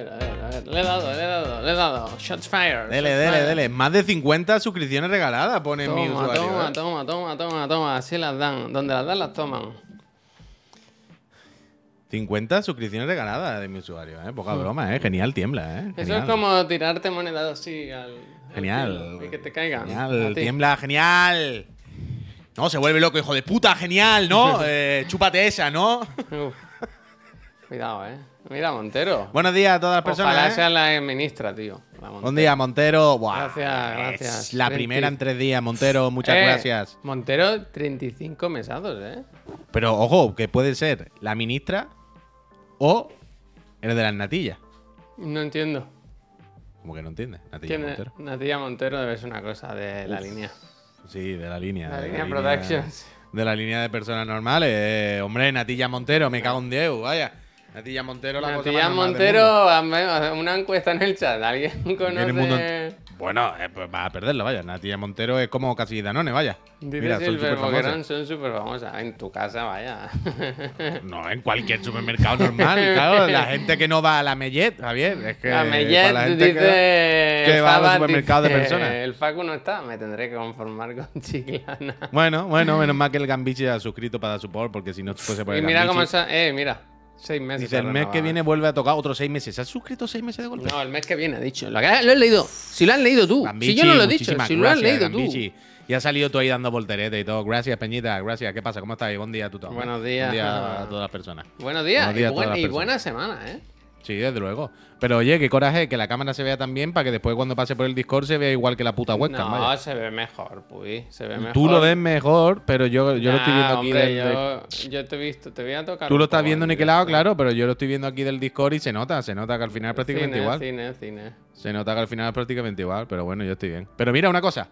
A ver, a ver, a ver. Le he dado, le he dado, le he dado. Shots fired. Dele, shots dele, dele. Más de 50 suscripciones regaladas, pone mi usuario. toma, ¿eh? toma, toma, toma, toma. Así las dan. Donde las dan, las toman. 50 suscripciones regaladas de mi usuario, ¿eh? Poca broma, ¿eh? Genial, tiembla, ¿eh? Hmm. Eso es como tirarte monedas así al. al Genial. Y que te caigan. Genial, tiembla, genial. No, se vuelve loco, hijo de puta, genial, ¿no? Eh, chúpate esa, ¿no? Uf. Cuidado, eh. Mira, Montero. Buenos días a todas las Ojalá personas. sea ¿eh? la ministra, tío. La. Buen día, Montero. Buah, Gracias, es gracias. La 30. primera en tres días, Montero. Muchas Eh, gracias. Montero, 35 mesados, eh. Pero ojo, que puede ser la ministra o el de las natillas. No entiendo. Como que no entiendes, Natilla. Montero. Natilla Montero debe ser una cosa de la Uf. línea. Sí, de la línea. La de línea Productions. De la línea de personas normales. Eh, hombre, Natilla Montero, me cago en Dios, vaya. Natilla Montero, la cosa Natilla más normal del Montero, hazme una encuesta en el chat. ¿Alguien mundo. Mundo conoce? ent- Bueno, eh, pues va a perderla, vaya. Natilla Montero es como casi Danone, vaya. Dice Mira, son súper famosas. Son súper famosas. En tu casa, vaya. No, en cualquier supermercado normal, claro. La gente que no va a la Mellet, Javier. Es que La Mellet la gente dice. que- va a los supermercados de personas. El Facu no está, me tendré que conformar con Chiclana. Bueno, bueno, menos mal que el Gambichi ha suscrito para dar support, porque si no fuese por Y mira cómo está. Eh, mira. Seis meses. Dice, el mes que viene vuelve a tocar otros seis meses. ¿Se has suscrito seis meses de golpe? No, el mes que viene, ha dicho. Lo, que- lo he leído. Si lo has leído tú. Si yo no lo he dicho, si lo has leído Gambichi. Y has salido tú ahí dando volterete y todo. Gracias, Peñita. Gracias. ¿Qué pasa? ¿Cómo estás? Buen día a tú todo. Buenos días. Buen día a todas las personas. tú. Buenos días. A y, todas buen- las y buena semana, ¿eh? Sí, desde luego. Pero oye, qué coraje que la cámara se vea tan bien para que después cuando pase por el Discord se vea igual que la puta webcam. no, vaya. se ve mejor, Puy. Se ve mejor. Tú lo ves mejor, pero yo, yo lo estoy viendo aquí hombre, del- yo, yo te he visto, te voy a tocar. Tú lo estás viendo en niquelado, claro, pero yo lo estoy viendo aquí del Discord y se nota, se nota que al final es prácticamente cine, igual. Cine, cine. Se nota que al final es prácticamente igual, pero bueno, yo estoy bien. Pero mira una cosa.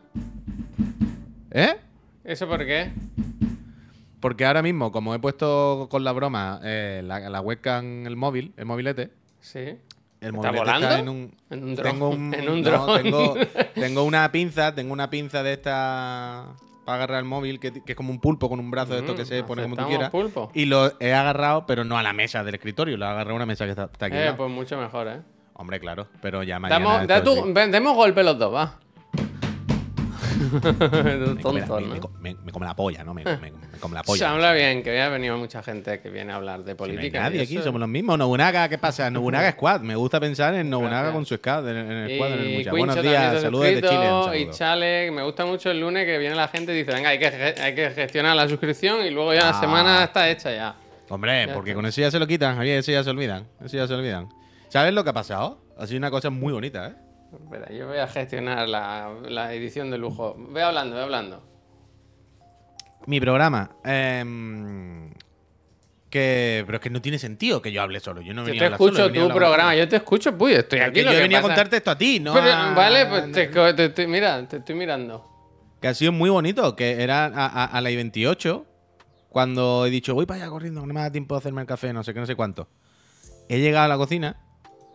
¿Eh? ¿Eso por qué? Porque ahora mismo, como he puesto con la broma eh, la, la webcam en el móvil, el mobilete, Sí. el ¿Está volando? está en un. En un. Tengo un. En un no, dron. tengo, tengo una pinza, tengo una pinza de esta. Para agarrar el móvil, que, que es como un pulpo con un brazo de esto que se Mm, pone como tú quieras. pulpo. Y lo he agarrado, pero no a la mesa del escritorio, lo he agarrado a una mesa que está, está aquí. Eh, pues mucho mejor, ¿eh? Hombre, claro, pero ya mañana. Damos, da tu- sí. demos golpe los dos, va. Me come, la, Tontos, me- ¿no? me co- me- me come la polla, ¿no? Me, me- me come la Se polla. habla bien, que ha venido mucha gente que viene a hablar de Si no hay política. nadie aquí, somos los mismos. Nobunaga, ¿qué pasa? Nobunaga Squad. Me gusta pensar en Nobunaga Gracias. con su squad, en, el squad, en el Buenos se días, saludos suscrito, Chile. Y. Chale, me gusta mucho el lunes que viene la gente y dice, venga, hay que, hay que gestionar la suscripción y luego ya la Ah. semana está hecha ya. Hombre, Ya porque está. con eso ya se lo quitan, Javier, eso ya se olvidan. Eso ya se olvidan. ¿Sabes lo que ha pasado? Ha sido una cosa muy bonita, ¿eh? Espera, yo voy a gestionar la, la edición de lujo. Ve hablando, ve hablando. Mi programa. em, que, pero es que no tiene sentido que yo hable solo. Yo no Yo venía te a hablar solo, escucho tu programa, yo te escucho, puy, estoy aquí. lo yo que venía a contarte esto a ti, ¿no? Pero, a- vale, pues te, te estoy, mira, te estoy mirando. Que ha sido muy bonito, que era a, a, a la I-28, cuando he dicho, voy para allá corriendo, no me da tiempo de hacerme el café, no sé qué, no sé cuánto. He llegado a la cocina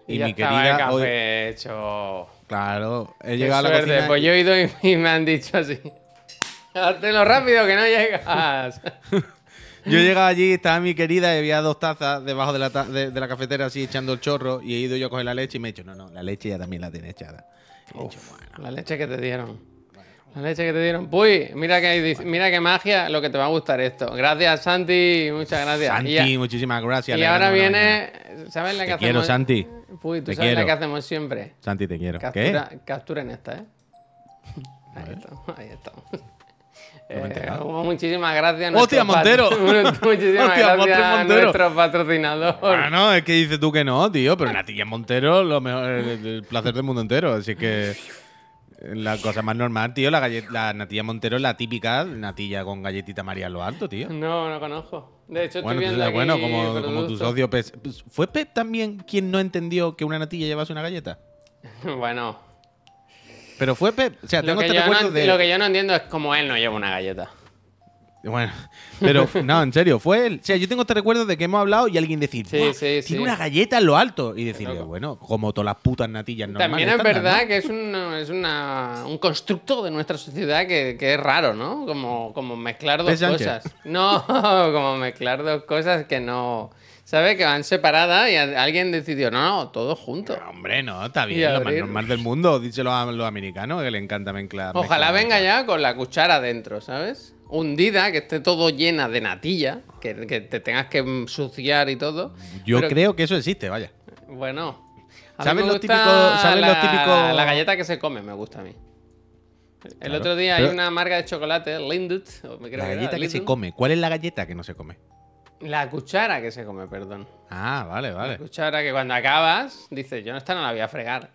y, Y, ya mi querida... el café hoy- hecho. claro, he Qué llegado a la cocina... Pues yo he ido y, me han dicho así. Hazlo rápido que no llegas. Yo he llegado allí, estaba mi querida y había dos tazas debajo de la, ta- de, de la cafetera así echando el chorro y he ido yo a coger la leche y me he dicho, no, no, la leche ya también la tiene echada. He dicho, bueno, La leche que te dieron. La leche que te dieron. Puy, mira que, mira qué magia, lo que te va a gustar esto. Gracias, Santi, muchas gracias. Santi, y, muchísimas gracias. y ahora la viene, ¿sabes la que Te hacemos? quiero, Santi. Puy, tú Te sabes la quiero. que hacemos siempre. Santi, te quiero. Captura, ¿Qué? capturen esta, ¿eh? Ahí estamos, ahí estamos. No Eh, muchísimas gracias. a ¡Hostia, Montero! muchísimas ¡Hostia, gracias a Montero! nuestro patrocinador. Bueno, es que dices tú que no, tío, pero Natilla Montero, lo mejor, el, el placer del mundo entero. Así que la cosa más normal, tío, la, gallet- la natilla Montero es la típica natilla con galletita María lo alto, tío. No, no conozco. De hecho, Bueno, estoy pues, viendo bueno aquí como, como tu socio. Pues, ¿Fue Pep también quien no entendió que una natilla llevase una galleta? bueno, Pero fue Pep. O sea, lo tengo que, este yo no, recuerdo de. lo que yo no entiendo es cómo él no lleva una galleta. Bueno, pero no, en serio, fue él. O sea, yo tengo este recuerdo de que hemos hablado y alguien decir, Sí, "Buah, sí, tiene sí. una galleta en lo alto. Y decirle, loco. bueno, como todas las putas natillas normales. También es verdad ¿no? que es, una, es una, un constructo de nuestra sociedad que, que es raro, ¿no? Como, como mezclar dos Sánchez. cosas. No, como mezclar dos cosas que no. ¿sabes? Que van separadas y alguien decidió, no, no, todos juntos. No, hombre, no, está bien, lo más normal del mundo. Díselo a los americanos, que le encanta mezclar. Ojalá mezclar- venga ya con la cuchara dentro, ¿sabes? Hundida, que esté todo llena de natilla, que, que te tengas que ensuciar y todo. Yo Pero, creo que eso existe, vaya. Bueno. ¿Sabes los típicos- sabes la, los típicos- La galleta que se come, me gusta a mí. El Claro, otro día hay una marca de chocolate, Lindut. me creo La que era, galleta que se Lindut. come. ¿Cuál es la galleta que no se come? La cuchara que se come, perdón. Ah, vale, La vale. cuchara que cuando acabas, dices, yo no esta no la voy a fregar.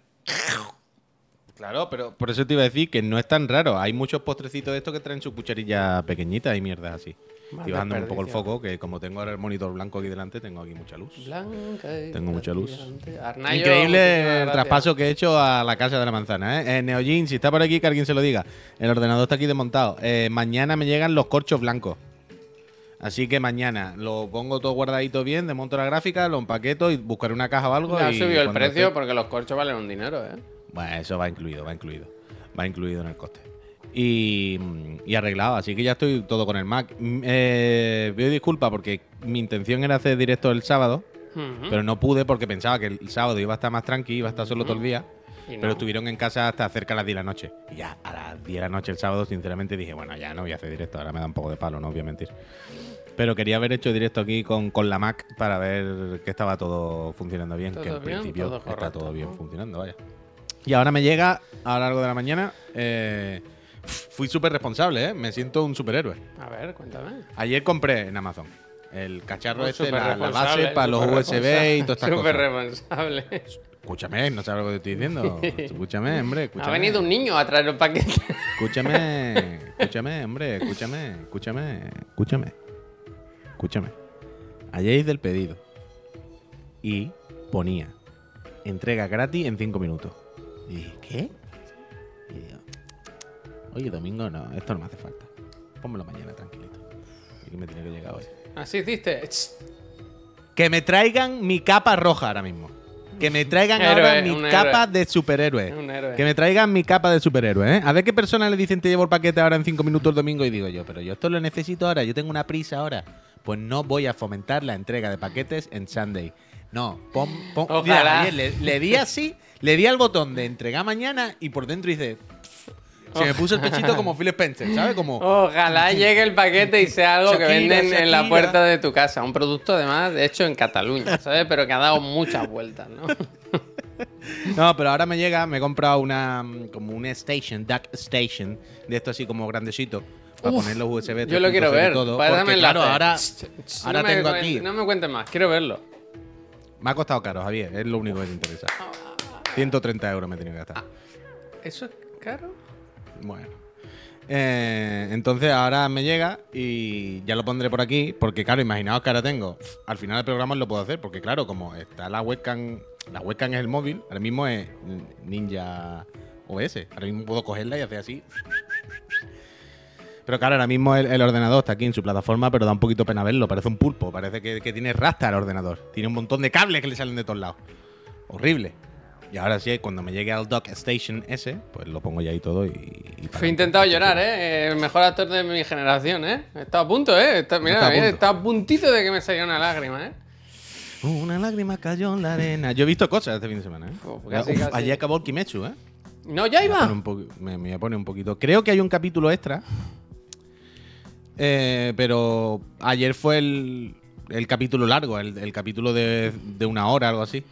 Claro, pero por eso te iba a decir que no es tan raro. Hay muchos postrecitos de estos que traen su cucharilla pequeñita y mierdas así. Estoy bajando un poco el foco, que como tengo ahora el monitor blanco aquí delante, tengo aquí mucha luz. Blanca Tengo mucha luz. Arnayo, Increíble el traspaso que he hecho a la casa de la manzana. ¿eh? Eh, Neojin, si está por aquí, que alguien se lo diga. El ordenador está aquí desmontado. Eh, mañana me llegan los corchos blancos. Así que mañana lo pongo todo guardadito bien, desmonto la gráfica, lo empaqueto y buscaré una caja o algo. Le ha subido el precio esté- porque los corchos valen un dinero, ¿eh? Bueno, eso va incluido, va incluido. Va incluido en el coste. Y, y arreglado, así que ya estoy todo con el Mac. Mm, Eh, pido disculpas porque mi intención era hacer directo el sábado, pero no pude porque pensaba que el sábado iba a estar más tranqui, iba a estar solo todo el día. No. Pero estuvieron en casa hasta cerca de las 10 de la noche. Y ya a las 10 de la noche el sábado, sinceramente dije, bueno, ya no voy a hacer directo, ahora me da un poco de palo, no voy a mentir. Pero quería haber hecho directo aquí con, con la Mac para ver que estaba todo funcionando bien, Todo que en bien, principio todo está correcto, todo bien ¿no? funcionando, vaya. Y ahora me llega a lo largo de la mañana. eh, fui súper responsable, ¿eh? Me siento un superhéroe. A ver, cuéntame. Ayer compré en Amazon el cacharro Oh, este, la, base para los USB y todas estas Súper cosas. responsable. Escúchame, no sabes lo que te estoy diciendo. Escúchame, hombre. Ha venido un niño a traer el paquete. Escúchame, escúchame, hombre, escúchame, escúchame, escúchame. Escúchame. Ayer hice el pedido y ponía entrega gratis en 5 minutos. Y dije, ¿qué? Y digo, oye, domingo no, esto no me hace falta. Pónmelo mañana tranquilito. Y me tiene que llegar hoy. Así hiciste. Que me traigan mi capa roja ahora mismo. Que me traigan Héroe, ahora mi capa héroe. de superhéroe. Que me traigan mi capa de superhéroe, ¿eh? A ver qué persona le dicen te llevo el paquete ahora en cinco minutos el domingo y digo yo, pero yo esto lo necesito ahora, yo tengo una prisa ahora. Pues no voy a fomentar la entrega de paquetes en Sunday. No, pon, pon- Ojalá. le di así, le di al botón de entregar mañana y por dentro hice... Se me puso el pechito como Phil Spencer, ¿sabes? Como... Ojalá llegue el paquete y sea algo que Shakira, venden en la puerta de tu casa. Un producto además hecho en Cataluña, ¿sabes? Pero que ha dado muchas vueltas, ¿no? No, pero ahora me llega, me he comprado una mm, como una station, duck station, de esto así como grandecito, para Uf, poner los USB. Yo lo quiero 3.0 y ver. todo, porque, claro, ahora, no tengo aquí. No me cuentes más, quiero verlo. Me ha costado caro, Javier, es lo único que te interesa. 130 euros me he tenido que gastar. ¿Eso es caro? Bueno. Eh, entonces ahora me llega y ya lo pondré por aquí, porque claro, imaginaos que ahora tengo. Al final del programa lo puedo hacer, porque claro, como está la webcam, la webcam es el móvil, ahora mismo es Ninja OS. Ahora mismo puedo cogerla y hacer así. Pero claro, ahora mismo el, el ordenador está aquí en su plataforma, pero da un poquito pena verlo. Parece un pulpo, parece que, que tiene rasta el ordenador. Tiene un montón de cables que le salen de todos lados. Horrible. Y ahora sí, cuando me llegue al Dock Station ese, pues lo pongo ya ahí todo y. y He intentado llorar, ¿eh? El mejor actor de mi generación, ¿eh? Estado a punto, ¿eh? Está- mira, Está a mira, punto. está a puntito de que me salga una lágrima, ¿eh? Una lágrima cayó en la arena. Yo he visto cosas este fin de semana, ¿eh? Uf, casi, Uf, casi. Allí acabó el Kimetsu, ¿eh? No, ya Me iba. me, me voy a poner un poquito. Creo que hay un capítulo extra. eh, pero ayer fue el, el capítulo largo, el, el capítulo de, de una hora, algo así.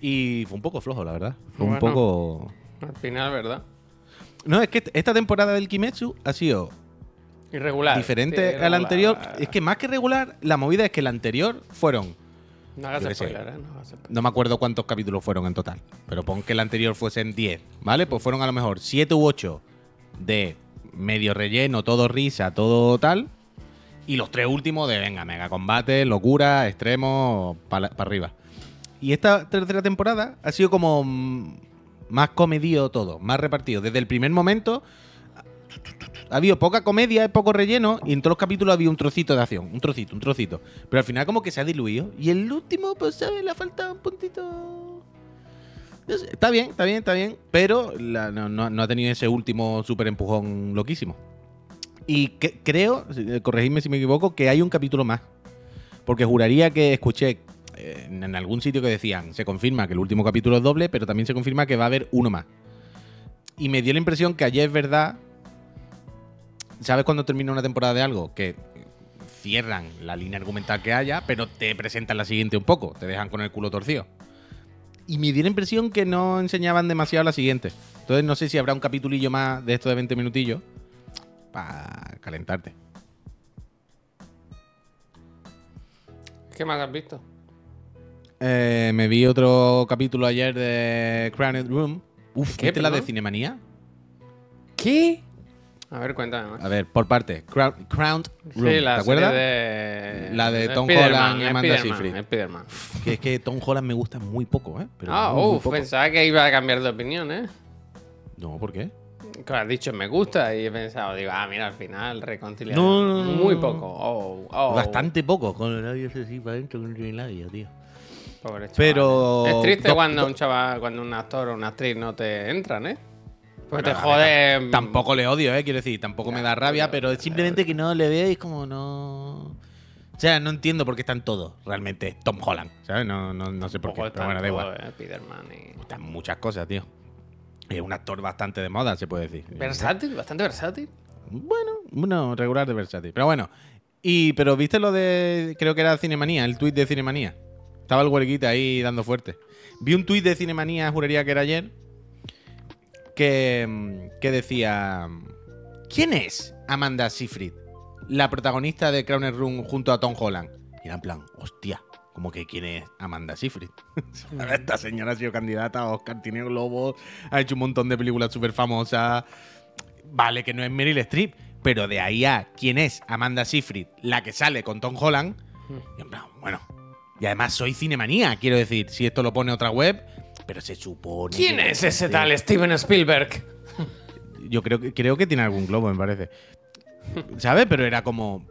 Y fue un poco flojo, la verdad. Fue un poco. Al final, ¿verdad? No, es que esta temporada del Kimetsu ha sido Irregular. diferente Irregular. a la anterior. Es que más que regular, la movida es que la anterior fueron No hagas spoiler, ¿eh? No hagas spoiler. No me acuerdo cuántos capítulos fueron en total. Pero pon que el anterior fuesen 10, ¿vale? Pues fueron a lo mejor 7 u 8 de medio relleno, todo risa, todo tal. Y los tres últimos de, venga, mega combate, locura, extremo, para arriba. Y esta tercera temporada ha sido como mm, más comedido todo, más repartido. Desde el primer momento ha habido poca comedia, poco relleno, y en todos los capítulos había un trocito de acción, un trocito, un trocito. Pero al final como que se ha diluido. Y el último, pues, ¿sabes? Le ha faltado un puntito... No está bien, está bien, está bien. Pero no, ha tenido ese último super empujón loquísimo. Y que- creo, eh, corregidme si me equivoco, que hay un capítulo más. Porque juraría que escuché en, algún sitio que decían, se confirma que el último capítulo es doble, pero también se confirma que va a haber uno más. Y me dio la impresión que ayer es verdad. ¿Sabes cuando termina una temporada de algo? Que cierran la línea argumental que haya, pero te presentan la siguiente un poco, te dejan con el culo torcido. Y me dio la impresión que no enseñaban demasiado la siguiente. Entonces no sé si habrá un capitulillo más de esto de 20 minutillos para calentarte. ¿Qué más has visto? Eh, me vi otro capítulo ayer de Crowned Room. Uf, ¿Qué, ¿viste la de? Cinemanía? ¿Qué? A ver, cuéntame más. A ver, por parte. Crown- Crowned Room, Sí, la ¿te acuerdas? de... La de Tom Spiderman, Holland y Amanda Seyfried. Spiderman. Que es que Tom Holland me gusta muy poco, ¿eh? Pero Ah, muy, pensaba que iba a cambiar de opinión, ¿eh? No, ¿por qué? Que has dicho me gusta y he pensado, digo, ah, mira, al final reconciliar. No, no, no, Muy no. poco. Oh, oh, Bastante poco. Con el labio así para adentro, con el labio, tío. Pobre chaval. Pero- Es triste do- cuando do- un chaval, cuando un actor o una actriz no te entran, ¿eh? Pues te Bueno, jode. ver, Tampoco le odio, ¿eh? Quiero decir, tampoco me da rabia, pero simplemente que no le veo y es como no. O sea, no entiendo por qué están todos realmente Tom Holland, ¿sabes? No, no, no sé por qué. Pero bueno, da igual. eh, y- Están muchas cosas, tío. Es un actor bastante de moda, se puede decir. Versátil, bastante versátil. Bueno, bueno, regular de versátil. Pero bueno. Y, pero viste lo de. Creo que era Cinemanía, el tuit de Cinemanía. Estaba el huelguita ahí dando fuerte. Vi un tuit de Cinemanía, juraría que era ayer. Que, mm, que decía. ¿Quién es Amanda Seyfried? La protagonista de Crowner Room junto a Tom Holland. Y era en plan, hostia, como que quién es Amanda Seyfried. Esta señora ha sido candidata a Oscar, tiene Globo, ha hecho un montón de películas súper famosas. Vale, que no es Meryl Streep, pero de ahí a quién es Amanda Seyfried, la que sale con Tom Holland. Y en plan, bueno. Y además soy cinemanía, quiero decir, si esto lo pone otra web, pero se supone. ¿Quién es ese tal Steven Spielberg? Yo creo que, creo que tiene algún globo, me parece. ¿Sabes? Pero era como.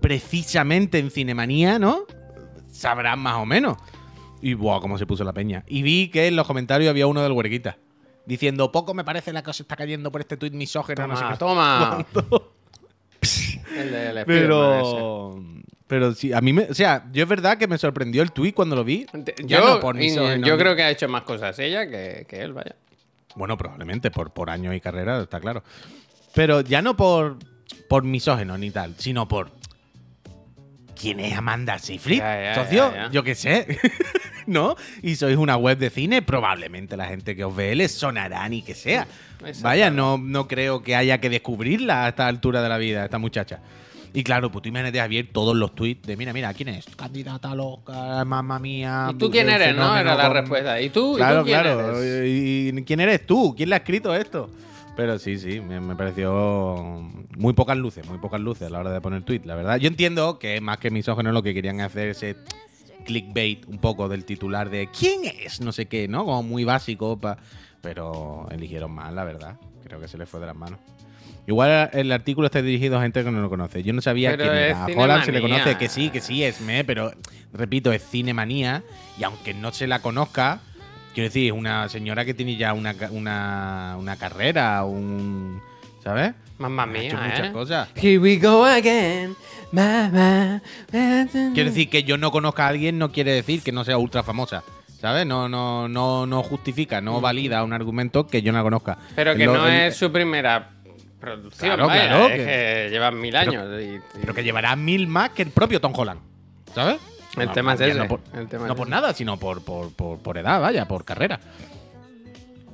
Precisamente en Cinemanía, ¿no? Sabrán más o menos. Y buah, cómo se puso la peña. Y vi que en los comentarios había uno del huerquita. Diciendo, poco me parece la que os está cayendo por este tuit misógeno, no sé Toma, qué. toma. El del Spiderman ese. Pero. Pero sí, a mí me. O sea, yo es verdad que me sorprendió el tuit cuando lo vi. Ya Yo, no por yo creo que ha hecho más cosas ella que, que él, vaya. Bueno, probablemente, por, por años y carrera, está claro. Pero ya no por, por misógeno ni tal, sino por. ¿Quién es Amanda Seyfried? Ya, ya, Socio, ya, ya. yo qué sé. ¿No? Y sois una web de cine, probablemente la gente que os ve les sonará ni que sea. Vaya, no, no creo que haya que descubrirla a esta altura de la vida, esta muchacha. Y claro, pues tú imagínate, Javier, todos los tweets de mira, mira, ¿quién es? Candidata loca, mamá mía. ¿Y tú quién eres, no? Era la respuesta. ¿Y tú? ¿Y Claro, tú quién claro. eres? ¿Y y quién eres tú? ¿Quién le ha escrito esto? Pero sí, sí, me, me pareció muy pocas luces, muy pocas luces a la hora de poner tweet, la verdad. Yo entiendo que más que misógeno lo que querían hacer ese clickbait un poco del titular de ¿quién es? No sé qué, ¿no? Como muy básico, pa- pero eligieron mal, la verdad. Creo que se les fue de las manos. Igual el artículo está dirigido a gente que no lo conoce. Yo no sabía Pero quién es era. A Holland se le conoce, que sí, que sí, es me, pero repito, es cinemanía. Y aunque no se la conozca, quiero decir, es una señora que tiene ya una, ca- una, una carrera, un. ¿Sabes? Mamma Ha hecho mía, muchas ¿eh? cosas. Here we go again. Mamá. Quiero decir que yo no conozca a alguien no quiere decir que no sea ultra famosa. ¿Sabes? No, no, no, no justifica, no valida un argumento que yo no conozca. Pero que Lo- no el- es su primera producción, Claro, vaya, claro, es que- que, llevan mil Pero- años. y- y- Pero que llevará mil más que el propio Tom Holland. ¿Sabes? El No, tema es ese, No por, el tema no es por ese. nada, sino por, por, por, edad, vaya, por carrera.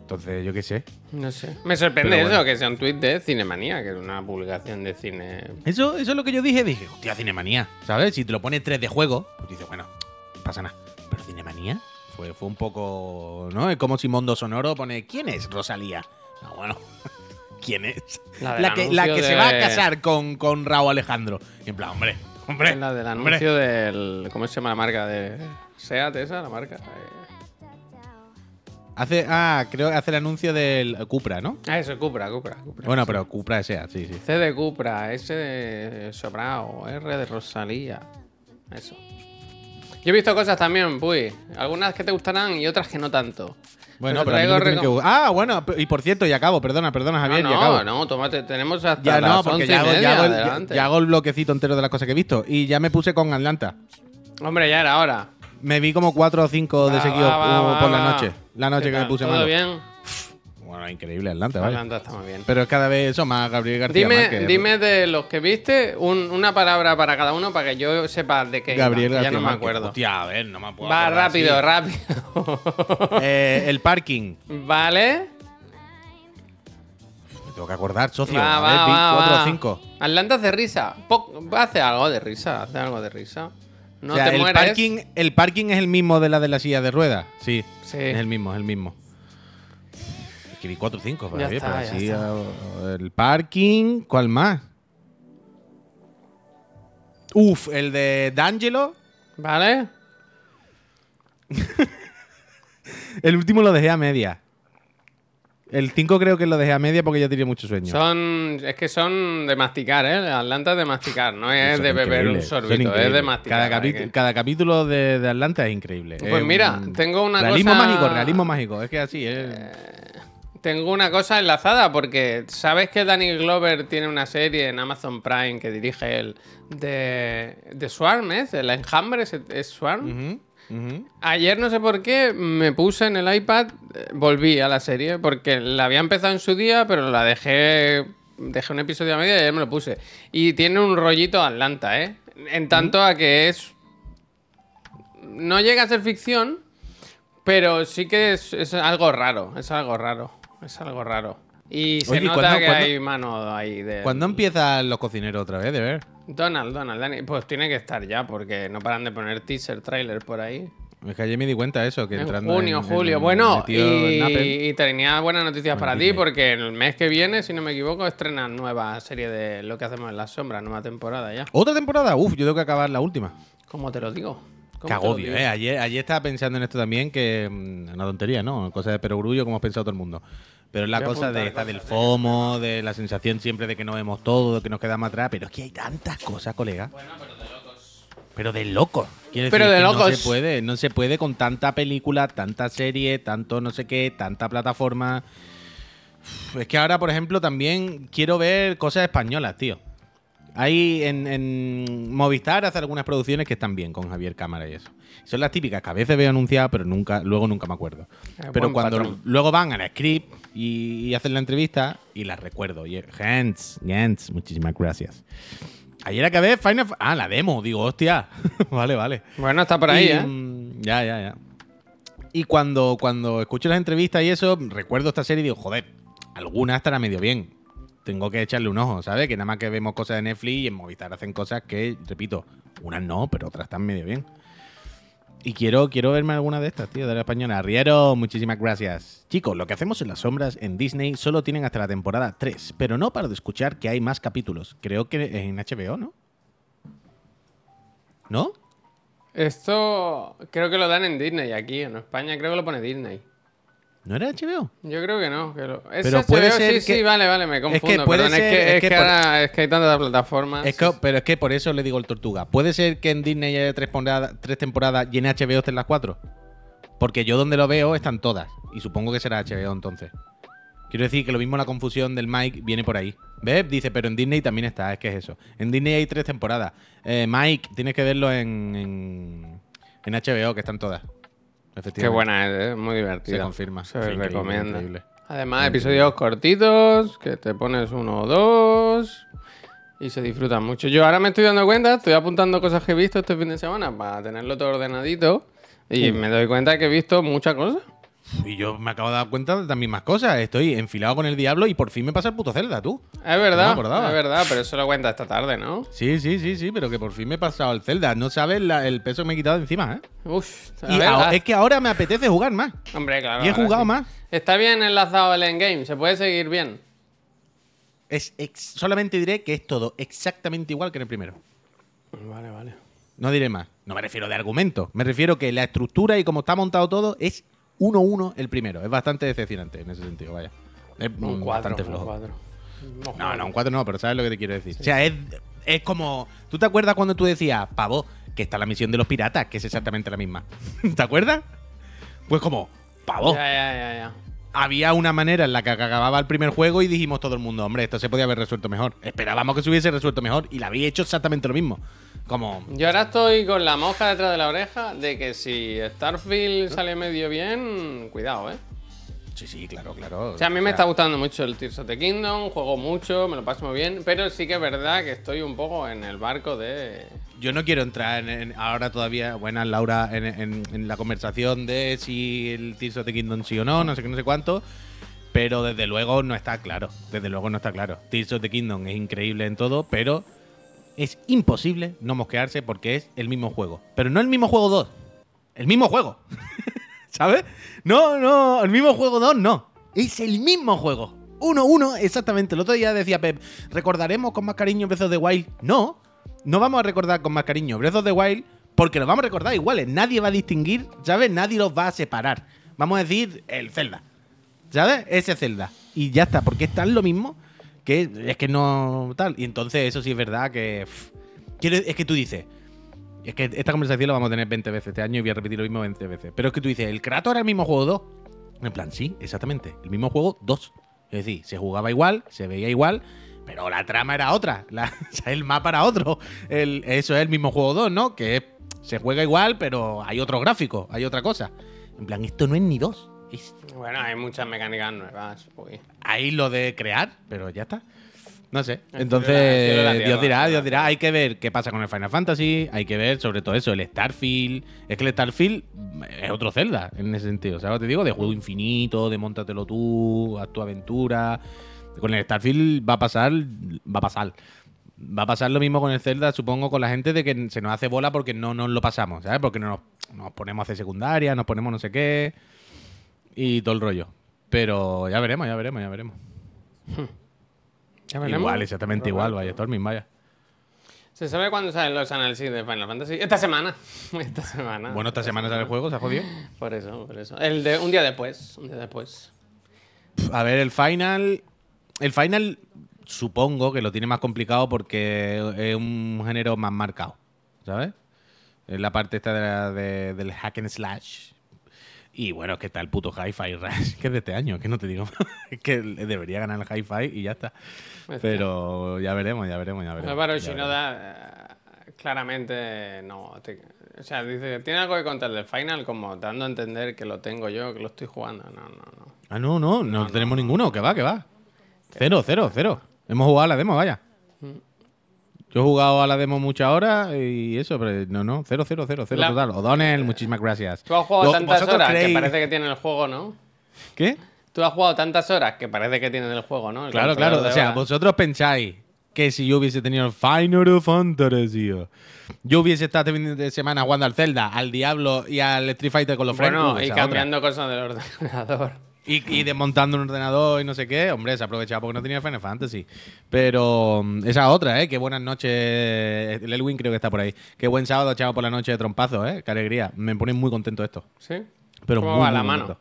Entonces, yo qué sé. No sé. Me sorprende Pero eso, bueno. que sea un tweet de Cinemanía, que es una publicación de cine. Eso, eso es lo que yo dije. Dije, hostia, Cinemanía. ¿Sabes? Si te lo pone 3 de juego, pues dices, bueno, no pasa nada. Pero Cinemanía fue, fue un poco. ¿No? Es como si Mondo Sonoro pone, ¿quién es Rosalía? No, bueno. ¿Quién es? La que, la se va a casar con, con Raúl Alejandro. Y en plan, hombre, hombre. Es la del hombre. anuncio del. ¿Cómo se llama la marca? de Seat, esa, la marca. Eh, Hace, ah, creo que hace el anuncio del Cupra, ¿no? Ah, eso, Cupra, Cupra, Cupra. Bueno, pero Cupra sea, sí, sí. C de Cupra, S de Sobrao, R de Rosalía. Eso. Yo he visto cosas también, Puy. Algunas que te gustarán y otras que no tanto. Bueno, Pero pero, a mí no me traigo tienen que- Ah, bueno, y por cierto, y acabo, perdona, perdona, Javier, no, y acabo. no, no, tómate, tenemos hasta Ya las no, porque once ya y hago, ya, media, hago el, adelante. ya hago el bloquecito entero de las cosas que he visto. Y ya me puse con Atlanta. Hombre, ya era hora. Me vi como cuatro o cinco de Va, seguido va, va, uh, va, por la noche. La noche ¿Qué que me puse ¿Todo malo. bien? Bueno, increíble Atlanta, vaya. Atlanta está muy bien. Pero es cada vez eso más Gabriel García Dime, Márquez. dime de los que viste un- una palabra para cada uno para que yo sepa de qué. iba, Gabriel que García ya no me Márquez. acuerdo. Hostia, a ver, no me puedo Va acordar rápido, así. rápido. Eh, el parking. vale. Me tengo que acordar, socio. Va, a va, ver, vi va, cuatro va. o cinco. Atlanta hace risa. Po- hace algo de risa. Hace algo de risa. No o sea, te el mueres. parking, el parking es el mismo de la de la silla de ruedas. Sí, Sí. es el mismo, es el mismo. Vi 4 o 5, Ya pero está, ya así, está. eh, El parking, ¿cuál más? Uf, el de D'Angelo. ¿Vale? El último lo dejé a media. El 5 creo que lo dejé a media porque ya tenía mucho sueño. Son. Es que son de masticar, ¿eh? Atlanta es de masticar, no es Son de beber un sorbito, es de masticar. Cada, que- capítulo de, de Atlanta es increíble. Pues Es mira, un- tengo una realismo cosa- mágico, realismo mágico. Es que así es. Tengo una cosa enlazada porque sabes que Danny Glover tiene una serie en Amazon Prime que dirige él de, de Swarm, ¿eh? El enjambre es, es Swarm. Ayer no sé por qué me puse en el iPad, eh, volví a la serie porque la había empezado en su día, pero la dejé, dejé un episodio a media y ayer me lo puse. Y tiene un rollito Atlanta, ¿eh? En tanto a que es... No llega a ser ficción, pero sí que es, es algo raro, es algo raro, es algo raro. Y se Oye, ¿y nota cuándo- que cuándo- hay mano ahí de... ¿Cuándo empiezan los cocineros otra vez, de ver? Donald, Donald, Danny- pues tiene que estar ya porque no paran de poner teaser, trailer por ahí. Es que ayer me di cuenta de eso, que En entrando junio, en- en- julio. en- bueno, metido en Apple. y, y tenía buenas noticias para ti porque el mes que viene, si no me equivoco, estrenan nueva serie de Lo que hacemos en las sombras, nueva temporada ya. ¿Otra temporada? Uf, yo tengo que acabar la última. ¿Cómo te lo digo? ¿Cómo Qué te lo agobio, digo? ¿eh? Ayer, ayer estaba pensando en esto también, que. mm, Una tontería, ¿no? Cosa de perogrullo, como hemos pensado todo el mundo. Pero es la cosa de esta del FOMO, de la sensación siempre de que no vemos todo, de que nos quedamos atrás. Pero es que hay tantas cosas, colega. Bueno, pero de locos. Pero de locos. Pero decir de que locos. No se puede, no se puede con tanta película, tanta serie, tanto no sé qué, tanta plataforma. Es que ahora, por ejemplo, también quiero ver cosas españolas, tío. Hay en, en Movistar hace algunas producciones que están bien con Javier Cámara y eso. Son las típicas que a veces veo anunciadas, pero nunca, luego nunca me acuerdo. Eh, pero cuando patrón. luego van a la script y, y hacen la entrevista y las recuerdo. Y, Hans, Hans, muchísimas gracias. Ayer acabé Final Ah, la demo, digo, hostia. vale, vale. Bueno, está por ahí, Y, ¿eh? mm, Ya, ya, ya. Y cuando, cuando escucho las entrevistas y eso, recuerdo esta serie y digo, joder, alguna estará medio bien. Tengo que echarle un ojo, ¿sabes? Que nada más que vemos cosas de Netflix y en Movistar hacen cosas que, repito, unas no, pero otras están medio bien. Y quiero, quiero verme alguna de estas, tío, de la española. Riero, muchísimas gracias. Chicos, lo que hacemos en las sombras en Disney solo tienen hasta la temporada 3, pero no paro de escuchar que hay más capítulos. Creo que en HBO, ¿no? ¿No? Esto creo que lo dan en Disney aquí. En España creo que lo pone Disney. ¿No era HBO? Yo creo que no. Que lo... Es Pero HBO, puede sí, ser sí, que- vale, vale, me confundo. puede perdón, ser- es que, es es que por- ahora es que hay tantas plataformas. Es pero es que por eso le digo el tortuga. ¿Puede ser que en Disney haya tres, temporadas- tres temporadas y en HBO estén las cuatro? Porque yo donde lo veo están todas. Y supongo que será HBO entonces. Quiero decir que lo mismo la confusión del Mike viene por ahí. ¿Ves? Dice, pero en Disney también está. Es que es eso. En Disney hay tres temporadas. Eh, Mike, tienes que verlo en, en, en HBO, que están todas. Efectivamente. Qué buena es, muy divertida. Se confirma. Se increíble, recomienda. increíble. Además, episodios cortitos, que te pones uno o dos y se disfrutan mucho. Yo ahora me estoy dando cuenta, estoy apuntando cosas que he visto este fin de semana para tenerlo todo ordenadito y me doy cuenta que he visto muchas cosas. Y yo me acabo de dar cuenta de las mismas cosas. Estoy enfilado con el diablo y por fin me pasa el puto Zelda, tú. Es No me verdad, es verdad, pero eso lo cuenta esta tarde, ¿no? Sí, sí, sí, sí, pero que por fin me he pasado el Zelda. No sabes la- el peso que me he quitado de encima, ¿eh? Uf, a Y ahora- ah, es que ahora me apetece jugar más. hombre, claro. y he jugado sí. más. Está bien enlazado el endgame, se puede seguir bien. Es solamente diré que es todo exactamente igual que en el primero. Vale, vale. No diré más. No me refiero de argumento. Me refiero que la estructura y cómo está montado todo es 1-1 el primero. Es bastante decepcionante en ese sentido, vaya. Es Un 4, bastante un flojo. 4. No, no, un 4 no, pero sabes lo que te quiero decir. O sea, es, es como. ¿Tú te acuerdas cuando tú decías, pavo, que está la misión de los piratas, que es exactamente la misma? ¿Te acuerdas? Pues como, pavo, Ya, ya, ya, ya. Había una manera en la que acababa el primer juego y dijimos todo el mundo, hombre, esto se podía haber resuelto mejor. Esperábamos que se hubiese resuelto mejor y la había hecho exactamente lo mismo. Como, Yo ahora estoy con la mosca detrás de la oreja de que si Starfield sale medio bien, cuidado, ¿eh? Sí, sí, claro, claro. O sea, a mí me está gustando mucho el Tears of the Kingdom, juego mucho, me lo paso muy bien, pero sí que es verdad que estoy un poco en el barco de... Yo no quiero entrar en, en- ahora todavía, buenas Laura, en, en- en la conversación de si el Tears of the Kingdom sí o no, no sé qué, no sé cuánto. Pero desde luego no está claro. Desde luego no está claro. Tears of the Kingdom es increíble en todo, pero es imposible no mosquearse porque es el mismo juego. Pero no el mismo juego 2. El mismo juego. ¿Sabes? No, no, el mismo juego 2 no. Es el mismo juego. Uno, uno, exactamente. El otro día decía Pep, ¿recordaremos con más cariño Breath of the Wild? No, no vamos a recordar con más cariño Breath of the Wild porque los vamos a recordar iguales. Nadie va a distinguir, ¿sabes? Nadie los va a separar. Vamos a decir el Zelda. ¿Sabes? Ese Zelda. Y ya está, porque es tan lo mismo que es que no tal. Y entonces eso sí es verdad que... es que tú dices, es que esta conversación la vamos a tener 20 veces este año y voy a repetir lo mismo 20 veces. Pero es que tú dices, ¿el Kratos era el mismo juego 2? En plan, sí, exactamente. El mismo juego 2. Es decir, se jugaba igual, se veía igual, pero la trama era otra. La- el mapa era otro. El- eso es el mismo juego 2, ¿no? Que es- se juega igual, pero hay otro gráfico, hay otra cosa. En plan, esto no es ni 2. Es Bueno, hay muchas mecánicas nuevas. uy. ahí lo de crear, pero ya está. No sé. Entonces, la Dios dirá, Dios dirá. Hay que ver qué pasa con el Final Fantasy. Hay que ver, sobre todo eso, el Starfield. Es que el Starfield es otro Zelda en ese sentido. ¿Sabes? Te digo, de juego infinito, de montatelo tú, haz tu aventura. Con el Starfield va a pasar. Va a pasar. Va a pasar lo mismo con el Zelda, supongo, con la gente de que se nos hace bola porque no nos lo pasamos, ¿sabes? Porque no nos, nos ponemos a hacer secundaria, nos ponemos no sé qué y todo el rollo. Pero ya veremos, ya veremos, ya veremos. Ya veremos. Igual, exactamente igual, vaya Storming, vaya. ¿Se sabe cuándo salen los análisis de Final Fantasy? Esta semana. Esta semana. Bueno, esta semana sale el juego, se ha jodido. Por eso, por eso. El de un día después. Un día después. A ver, el final. El final, supongo que lo tiene más complicado porque es un género más marcado, ¿sabes? Es la parte esta de la- de- del hack and slash. Y bueno, es que está el puto Hi-Fi Rush, que es de este año, que no te digo. que debería ganar el Hi-Fi y ya está. Pero ya veremos, ya veremos, ya veremos. Álvaro ya veremos. Shinoda eh, claramente no. te- o sea, dice, tiene algo que contar del final como dando a entender que lo tengo yo, que lo estoy jugando. No, no, no. Ah, no, no, no, tenemos ninguno, que va, que va. Cero, cero, cero. Hemos jugado a la demo, vaya. Yo he jugado a la demo muchas horas y eso, pero no, no, cero, cero, cero, cero La- total. O'Donnell, muchísimas gracias. Tú has jugado tantas ¿vosotros horas que parece que tiene el juego, ¿no? ¿Qué? Tú has jugado tantas horas que parece que tiene el juego, ¿no? El Claro, claro. O sea, vosotros pensáis que si yo hubiese tenido el Final Fantasy, yo hubiese estado este fin de semana jugando al Zelda, al Diablo y al Street Fighter con los friends. Bueno, y otra. cambiando cosas del ordenador. Y, y desmontando un ordenador y no sé qué, hombre, se aprovechaba porque no tenía Final Fantasy. Pero mm, esa otra, ¿eh? Qué buenas noches. El Elwin creo que está por ahí. Qué buen sábado echado por la noche de trompazo, ¿eh? Qué alegría. Me pone muy contento esto. ¿Sí? Pero ¿Cómo muy, va muy la mano?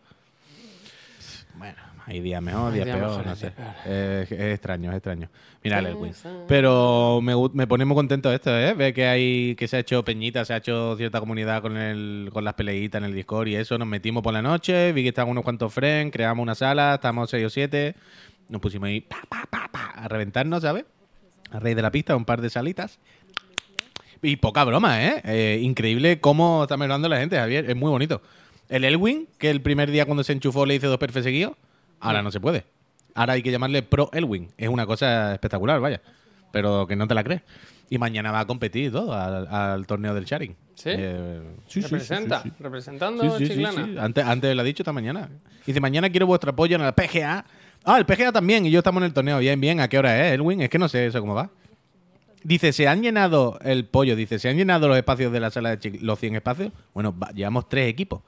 Bueno, hay días mejor, días días peor, no sé. es extraño, es extraño. Mira el sí. Pero me, me pone muy contento esto, ¿eh? Ver que hay que se ha hecho peñita, se ha hecho cierta comunidad con el con las peleitas en el Discord y eso. Nos metimos por la noche, vi que estaban unos cuantos friends, creamos una sala, estábamos seis o siete, nos pusimos ahí pa, pa, pa, pa, a reventarnos, ¿sabes? A raíz de la pista, un par de salitas. Y poca broma, ¿eh? Eh, Increíble cómo está mejorando la gente, Javier. Es muy bonito. El Elwin, que el primer día cuando se enchufó le hice dos perfes seguidos, ahora no se puede. Ahora hay que llamarle Pro Elwin. Es una cosa espectacular, vaya. Pero que no te la crees. Y mañana va a competir todo al, al torneo del Sharing. ¿Sí? Eh, sí, Representa, sí, sí. representando Sí, sí, sí, Chiclana. Antes, antes lo ha dicho esta mañana. Dice, mañana quiero vuestro apoyo en el PGA. Ah, el PGA también. Y yo estamos en el torneo. Bien, bien. ¿A qué hora es, Elwin? Es que no sé eso cómo va. Dice, ¿se han llenado el pollo? Dice, ¿se han llenado los espacios de la sala de Chic- los 100 espacios? Bueno, va- llevamos tres equipos.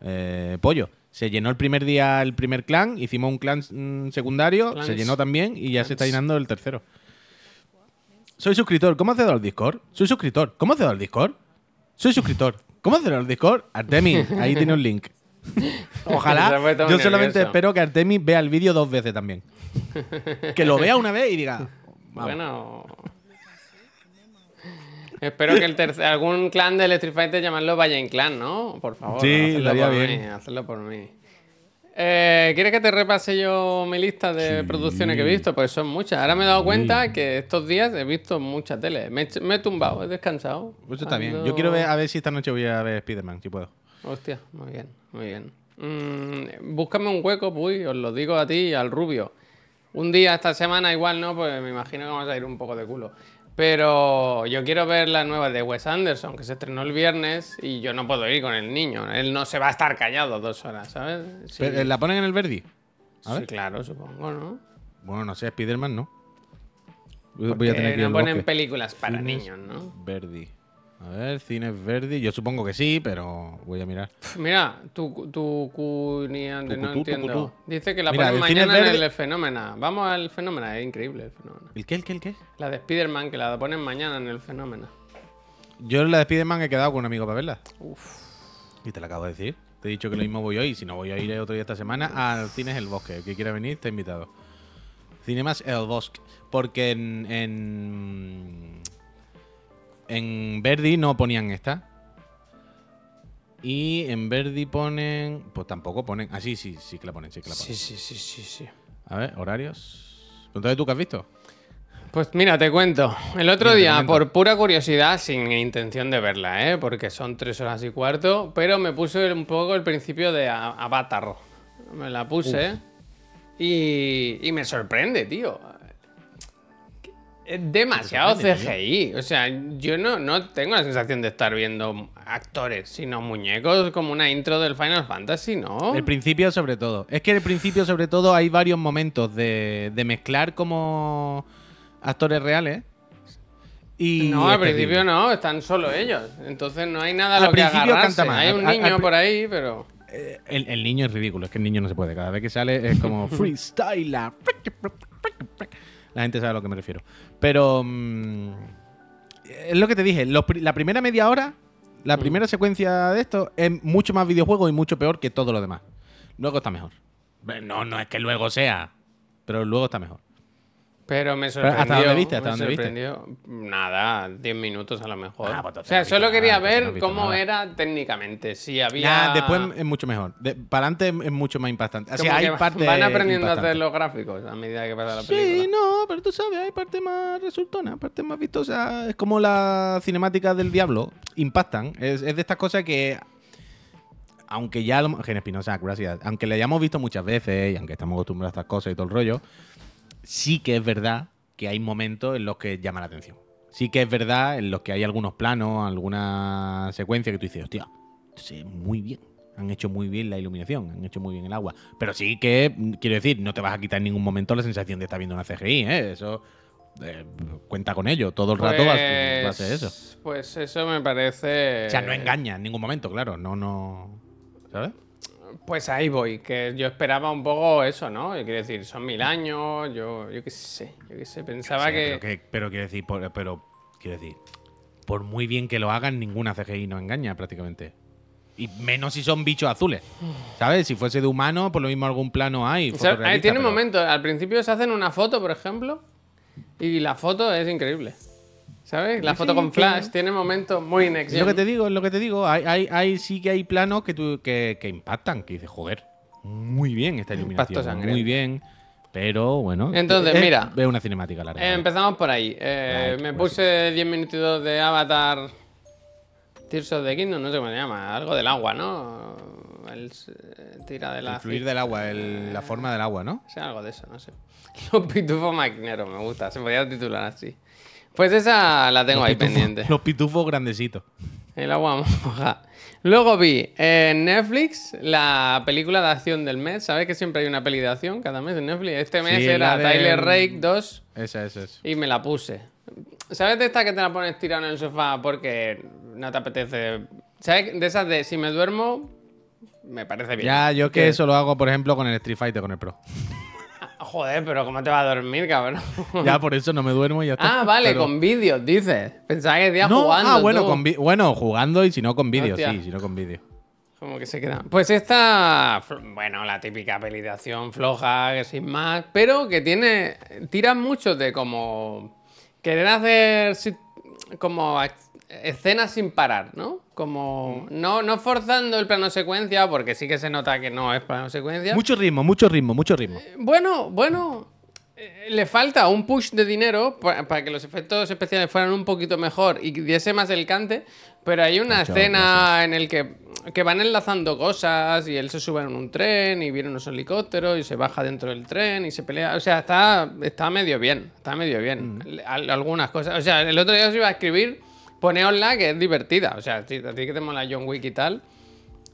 Eh, pollo. Se llenó el primer día el primer clan, hicimos un clan mm, secundario, Clans. se llenó también y ya se está llenando el tercero. Soy suscriptor. ¿Cómo accedo al Discord? Soy suscriptor. ¿Cómo accedo al Discord? Soy suscriptor. ¿Cómo accedo al Discord? Artemis, ahí tiene un link. Ojalá. Yo solamente nervioso. espero que Artemis vea el vídeo dos veces también. Que lo vea una vez y diga. "Vamos". Bueno. Espero que el tercer, algún clan del Street Fighter llamarlo Valle Clan, ¿no? Por favor. Sí, por bien. Mí, hacedlo por mí. Eh, ¿Quieres que te repase yo mi lista de Sí. producciones que he visto? Pues son muchas. Ahora me he dado cuenta que estos días he visto mucha tele. Me, he- me he tumbado, he descansado. Pues eso está bien. Yo quiero ver, a ver si esta noche voy a ver Spider-Man, si puedo. Hostia, muy bien, muy bien. Mm, búscame un hueco, pues, os lo digo a ti y al rubio. Un día esta semana igual no, pues me imagino que vamos a ir un poco de culo. Pero yo quiero ver la nueva de Wes Anderson, que se estrenó el viernes y yo no puedo ir con el niño. Él no se va a estar callado dos horas, ¿sabes? Sí, Pero, ¿La ponen en el Verdi? A sí, ver. claro, supongo, ¿no? Bueno, no sé, Spider-Man no. Voy Porque a tener que ir no ponen películas para niños, ¿no? Verdi. A ver, cines Verdi. Yo supongo que sí, pero voy a mirar. Mira, tu, tu no entiendo. Dice que la Mira, ponen mañana en el Fenómena. Vamos al Fenómena, es increíble el Fenómena. ¿El qué, el qué, el qué? La de Spider-Man, que la ponen mañana en el Fenómena. Yo en la de Spider-Man he quedado con un amigo para verla. Y te lo acabo de decir. Te he dicho que lo mismo voy hoy. Si no voy a ir otro día esta semana, al Cines El Bosque. El que quiera venir está invitado. Cinemas El Bosque. Porque en. En, en Verdi no ponían esta. Y en Verdi ponen. Pues tampoco ponen. Ah, sí, sí, sí que la ponen, sí que la ponen. Sí, sí, sí, sí, sí. A ver, horarios. Entonces, ¿tú qué has visto? Pues mira, te cuento. El otro Mira, día, por pura curiosidad, sin intención de verla, ¿eh? porque son tres horas y cuarto, pero me puse un poco el principio de Avatar. Me la puse y, y me sorprende, tío. Demasiado CGI. O sea, yo no, no tengo la sensación de estar viendo actores, sino muñecos como una intro del Final Fantasy, ¿no? El principio sobre todo. Es que el principio sobre todo hay varios momentos de, de mezclar como actores reales. Y No, al terrible. principio no, están solo ellos. Entonces no hay nada a Al lo que principio agarrarse. canta más. Hay un niño por ahí, pero... Eh, El, el niño es ridículo, es que el niño no se puede. Cada vez que sale es como freestyler. La gente sabe a lo que me refiero. Pero mm, es lo que te dije. los la primera media hora, la primera secuencia de esto es mucho más videojuego y mucho peor que todo lo demás. Luego está mejor. No, no es que luego sea, pero luego está mejor. Pero me ¿hasta sorprendió. dónde viste? ¿Hasta me dónde viste? sorprendió. Nada, 10 minutos a lo mejor. Ah, pues o sea, solo quería nada, entonces no ver cómo nada. era técnicamente. Si había. Ya, después es mucho mejor. para adelante es mucho más impactante. Sea, hay que partes van aprendiendo a hacer los gráficos a medida que pasa la Sí, película. no, pero tú sabes, hay partes más resultonas, partes más vistosas. Es como la cinemática del diablo. Impactan. Es, es de estas cosas que. Aunque ya lo. Gen Espinosa, gracias. Aunque le hayamos visto muchas veces y aunque estamos acostumbrados a estas cosas y todo el rollo, sí que es verdad que hay momentos en los que llama la atención. Sí que es verdad en los que hay algunos planos, alguna secuencia que tú dices, hostia, muy bien. Han hecho muy bien la iluminación, han hecho muy bien el agua. Pero sí que, quiero decir, no te vas a quitar en ningún momento la sensación de estar viendo una CGI, ¿eh? Eso eh, cuenta con ello. Todo el rato va, va a ser eso. Pues eso me parece. O sea, no engaña en ningún momento, claro. No, no. ¿Sabes? Pues ahí voy, que yo esperaba un poco eso, ¿no? Quiero decir, son mil años, yo, yo qué sé, yo qué sé, pensaba que... Pero, que- pero quiero decir, por- pero quiero decir, por muy bien que lo hagan, ninguna CGI no engaña prácticamente. Y menos si son bichos azules. ¿Sabes? Si fuese de humano, por lo mismo algún plano hay. O sea, fotorrealista, tiene un pero- momento, al principio se hacen una foto, por ejemplo, y la foto es increíble. ¿Sabes? La Sí, foto con que- flash tiene momentos muy next Es lo que te digo, es lo que te digo. Hay, hay, hay- sí que hay planos que, tú- que, que impactan, que dices, joder, muy bien esta Impacto iluminación. sangriento. Muy bien. Pero bueno. Entonces, es- mira. Veo una cinemática larga. Eh, empezamos por ahí. Eh, me pues puse 10 minutitos de Avatar Tears of the Kingdom, no sé cómo se llama, algo del agua, ¿no? El, eh, tira de la... el fluir del agua, el- la forma del agua, ¿no? O sea, algo de eso, no sé. Los pitufos maquineros, me gusta, se podía titular así. Pues esa la tengo Los ahí pitufos- pendiente. Los pitufos grandecitos. El agua moja. Luego vi en Netflix la película de acción del mes. ¿Sabes que siempre hay una peli de acción cada mes en Netflix? Este mes Sí, era de- Tyler Rake 2 Esa, esa, esa. y me la puse. ¿Sabes de esta que te la pones tirado en el sofá porque no te apetece? ¿Sabes? De esas de si me duermo, me parece bien. Ya, yo que eso lo hago, por ejemplo, con el Street Fighter, con el Pro. Joder, pero ¿cómo te va a dormir, cabrón? Ya por eso no me duermo y ya está. ah, vale, Pero- con vídeos, dices. Pensaba que decías No, jugando. ah, bueno, tú. con vi- bueno, jugando y si no con vídeo, Hostia. sí, si no con vídeo. Como que se queda. Pues esta, bueno, la típica peli de acción floja, que sin más, pero que tiene, tira mucho de como querer hacer como escenas sin parar, ¿no? Como no, no forzando el plano secuencia, porque sí que se nota que no es plano secuencia. Mucho ritmo, mucho ritmo, mucho ritmo. Bueno, bueno, eh, le falta un push de dinero pa- para que los efectos especiales fueran un poquito mejor y diese más el cante, pero hay una Mucho, escena en el que, que van enlazando cosas y él se sube en un tren y viene unos helicópteros y se baja dentro del tren y se pelea. O sea, está, está medio bien, está medio bien. Al- Algunas cosas. O sea, el otro día os iba a escribir, poneosla que es divertida. O sea, si a ti que te mola John Wick y tal,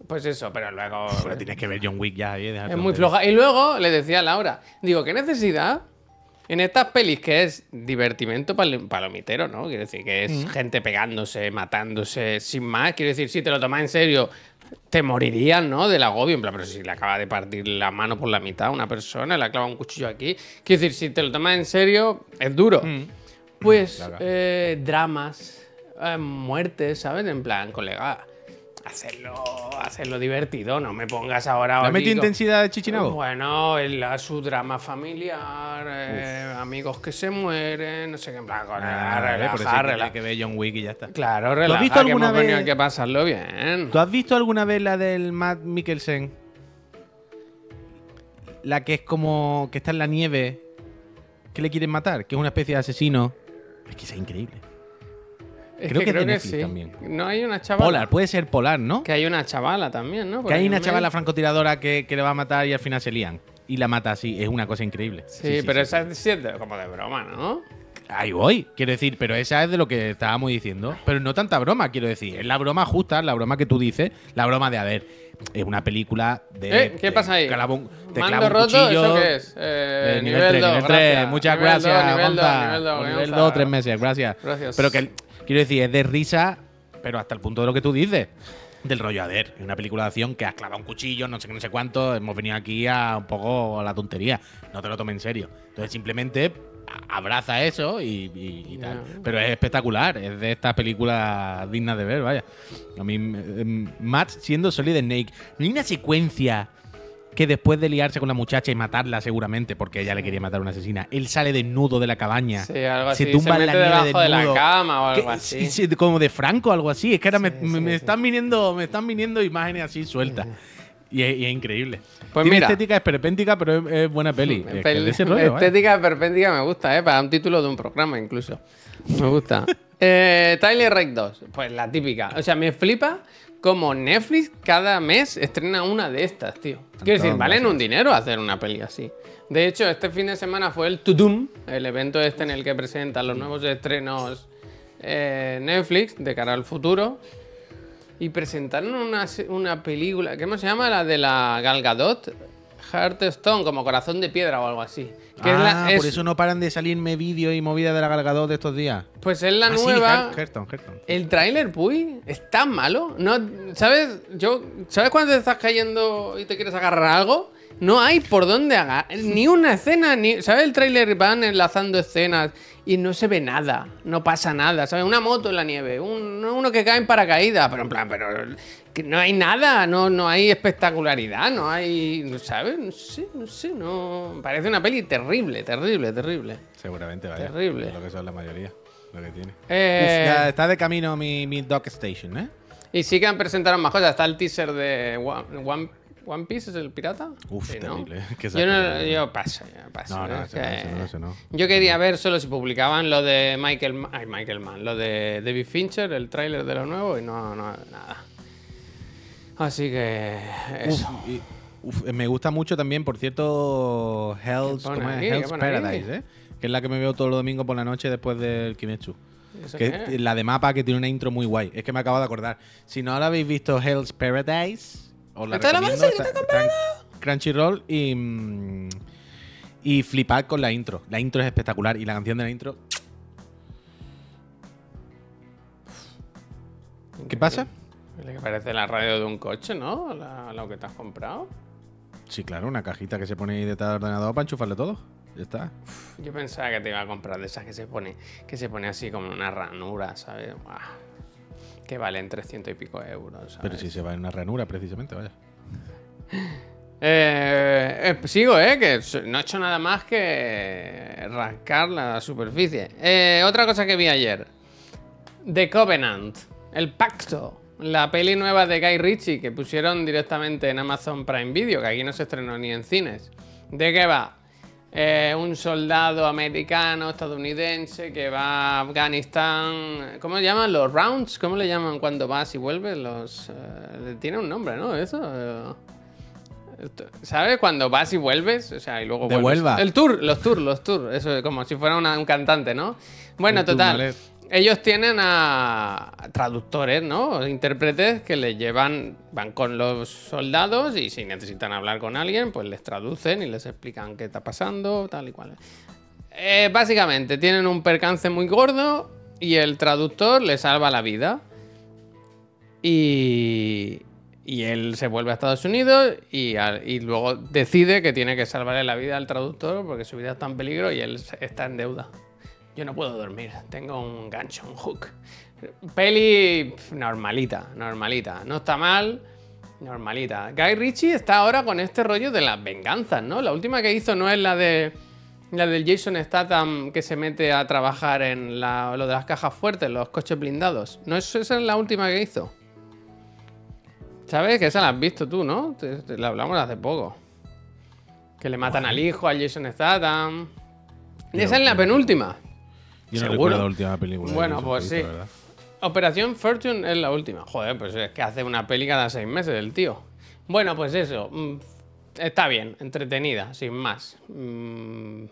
pues eso, pero luego... Pero tienes que ver John Wick ya, eh, Es muy floja. Y luego le decía a Laura, digo, ¿qué necesidad en estas pelis que es divertimento pal- palomitero, ¿no? Quiero decir, que es gente pegándose, matándose, sin más. Quiero decir, si te lo tomas en serio, te morirían, ¿no? Del agobio. En plan, pero si le acaba de partir la mano por la mitad a una persona, le ha clavado un cuchillo aquí. Quiero decir, si te lo tomas en serio, es duro. Pues Claro. eh, dramas, eh, muertes, ¿sabes? En plan, colega, hacerlo, hacerlo divertido, no me pongas ahora... ¿Le ha aquí metido intensidad de Chichinabo? bueno, el, su drama familiar, eh, amigos que se mueren, no sé qué, en plan, con- Ah, relajar, que- que ver John Wick y ya está. Claro, has relajar, visto que alguna hemos vez- a pasarlo bien. ¿Tú has visto alguna vez la del Matt Mikkelsen? La que es como. que está en la nieve. Que le quieren matar, que es una especie de asesino. Es que es increíble. Es creo que de que sí. también. No hay una chavala. Polar, puede ser Polar, ¿no? Que hay una chavala también, ¿no? Que hay una chavala francotiradora que, que le va a matar y al final se lían. Y la mata así, es una cosa increíble. Sí, pero esa es sí es de- como de broma, ¿no? Ahí voy, quiero decir, pero esa es de lo que estábamos diciendo. Pero no tanta broma, quiero decir. Es la broma justa, la broma que tú dices, la broma de, a ver, es una película de. Eh, ¿Qué de pasa ahí? un- te Mando roto, cuchillo, ¿eso qué es? Eh, Eh, nivel 2, nivel tres. gracias. Muchas Nivel dos, gracias, nivel dos, Gonza. nivel dos, Por nivel Gonza. 2, tres meses, gracias. Gracias. Pero que, quiero decir, es de risa, pero hasta el punto de lo que tú dices. Del rollo, a ver, es una película de acción que has clavado un cuchillo, no sé qué, no sé cuánto. Hemos venido aquí a un poco a la tontería. No te lo tomes en serio. Entonces, simplemente abraza eso y, y- y tal. Pero es espectacular, es de estas películas dignas de ver, vaya. A mí, eh, Matt siendo Solid Snake, no hay una secuencia que después de liarse con la muchacha y matarla seguramente, porque ella le quería matar a una asesina, él sale desnudo de la cabaña. Sí, algo así. Se tumba se en la nieve debajo de la desnudo. cama o algo así. sí, sí, como de Franco, algo así. Es que ahora me, Sí, me- están viniendo, me están viniendo imágenes así sueltas. Y es, y es increíble. Pues Tiene mira. estética esperpéntica, pero es, es buena peli. Es que ese rollo, vaya. Estética perpéntica me gusta, ¿eh? Para un título de un programa incluso. Me gusta. eh, Tyler Rake 2. Pues la típica. O sea, me flipa como Netflix cada mes estrena una de estas, tío. Quiero decir, valen un dinero hacer una peli así. De hecho, este fin de semana fue el Tudum, el evento este en el que presentan los nuevos estrenos eh, Netflix de cara al futuro. Y presentaron una, una película, ¿cómo se llama? La de la Gal Gadot. Hearthstone, como corazón de piedra o algo así. Que es ah, por es- eso no paran de salirme vídeos y movidas de la Galgadot de estos días. Pues es la Ah, sí, nueva. Her- Hearthstone, Hearthstone. el tráiler, puy, es tan malo. No, ¿Sabes? Yo, ¿Sabes cuando te estás cayendo y te quieres agarrar a algo? No hay por dónde agarrar. Ni una escena, ni. ¿Sabes? El tráiler van enlazando escenas y no se ve nada. No pasa nada. ¿Sabes? Una moto en la nieve. un- uno que cae en paracaídas. Pero en plan, pero. Que no hay nada. No, no hay espectacularidad. No hay. ¿Sabes? No sé, no sé. No. Parece una peli terrible, terrible, terrible. Seguramente, vaya. Terrible. Es lo que son la mayoría. Lo que tiene. Eh, ya está de camino mi, mi Dock Station, ¿eh? Y sí que han presentado más cosas. Está el teaser de One, One, One Piece, ¿es el pirata? Uf, ¿no? terrible. Yo, no, yo paso, ya paso. No, no, es eso no, que- eso no, eso. Yo quería ver solo si publicaban lo de Michael, Ma- ay, Michael Mann, lo de David Fincher, el tráiler de lo nuevo, y no, no, nada. Así que Uf, eso. y- uf, me gusta mucho también, por cierto, Hell's, ¿Qué pone ¿cómo es? Hell's? Paradise, ¿eh? Que es la que me veo todos los domingos por la noche después del Kimetsu. ¿Eso Que es? la de mapa que tiene una intro muy guay. Es que me acabo de acordar. Si no la habéis visto Hell's Paradise, os la ¿Esta la recomiendo. base que Está- está Crunchyroll y mm, y flipad con la intro. La intro es espectacular y la canción de la intro. ¿Qué pasa? Que parece la radio de un coche, ¿no? La- lo que te has comprado. Sí, claro, una cajita que se pone ahí detrás del ordenador para enchufarle todo. Ya está. Yo pensaba que te iba a comprar de esas que se pone, que se pone así como una ranura, ¿sabes? Buah. Que valen 300 y pico euros. Pero si se va en una ranura, precisamente, vaya. Eh, eh, sigo, ¿eh? Que no he hecho nada más que rascar la superficie. Eh, otra cosa que vi ayer. The Covenant, El Pacto, la peli nueva de Guy Ritchie que pusieron directamente en Amazon Prime Video, que aquí no se estrenó ni en cines. ¿De qué va? Eh, un soldado americano, estadounidense, que va a Afganistán. ¿Cómo le llaman? ¿Los rounds? ¿Cómo le llaman cuando vas y vuelves? Los. eh, tiene un nombre, ¿no? Eso. eh, ¿Sabes? Cuando vas y vuelves, o sea, y luego De vuelves. El tour, los tours, los tours. Eso es como si fuera una- un cantante, ¿no? Bueno, total. Ellos tienen a traductores, ¿no? Intérpretes que les llevan, van con los soldados y si necesitan hablar con alguien, pues les traducen y les explican qué está pasando, tal y cual. Eh, básicamente, tienen un percance muy gordo y el traductor le salva la vida. Y, él se vuelve a Estados Unidos y, y luego decide que tiene que salvarle la vida al traductor porque su vida está en peligro y él está en deuda. Yo no puedo dormir, tengo un gancho, un hook. Peli normalita, normalita. No está mal, normalita. Guy Ritchie está ahora con este rollo de las venganzas, ¿no? La última que hizo no es la de la del Jason Statham que se mete a trabajar en la- lo de las cajas fuertes, los coches blindados. No, es- esa es la última que hizo. ¿Sabes? Que esa la has visto tú, ¿no? Te- te- la hablamos hace poco. Que le matan al hijo, al Jason Statham. Yo esa es la penúltima. Yo no ¿Seguro? recuerdo la última película. Bueno, pues sí. Operación Fortune es la última. Joder, pues es que hace una peli cada seis meses el tío. Bueno, pues eso. mm, Está bien, entretenida, sin más. Mm,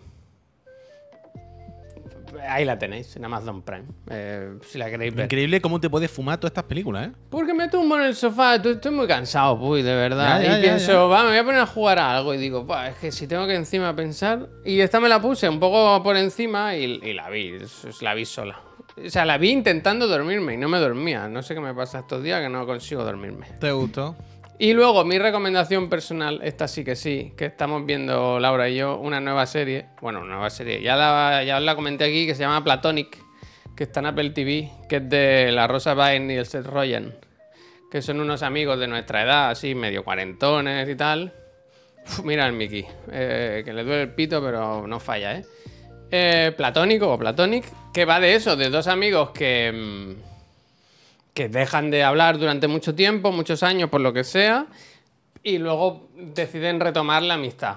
Ahí la tenéis, en Amazon Prime. eh, si la queréis ver. Increíble cómo te puedes fumar todas estas películas, ¿eh? Porque me tumbo en el sofá, estoy, muy cansado, puy, de verdad. Ya, ya, y ya, pienso, va, me voy a poner a jugar a algo. Y digo, "Buah, es que si tengo que encima pensar. Y esta me la puse un poco por encima y, y la vi, la vi sola. O sea, la vi intentando dormirme y no me dormía. No sé qué me pasa estos días que no consigo dormirme. ¿Te gustó? Y luego, mi recomendación personal, esta sí que sí, que estamos viendo Laura y yo, una nueva serie. Bueno, una nueva serie. Ya, ya os la comenté aquí, que se llama Platonic, que está en Apple TV, que es de la Rosa Byrne y el Seth Rogen, que son unos amigos de nuestra edad, así, medio cuarentones y tal. Uf, mira el Mickey, eh, que le duele el pito, pero no falla, ¿eh? Eh, Platónico o Platonic, que va de eso, de dos amigos que. mm, que dejan de hablar durante mucho tiempo, muchos años, por lo que sea, y luego deciden retomar la amistad.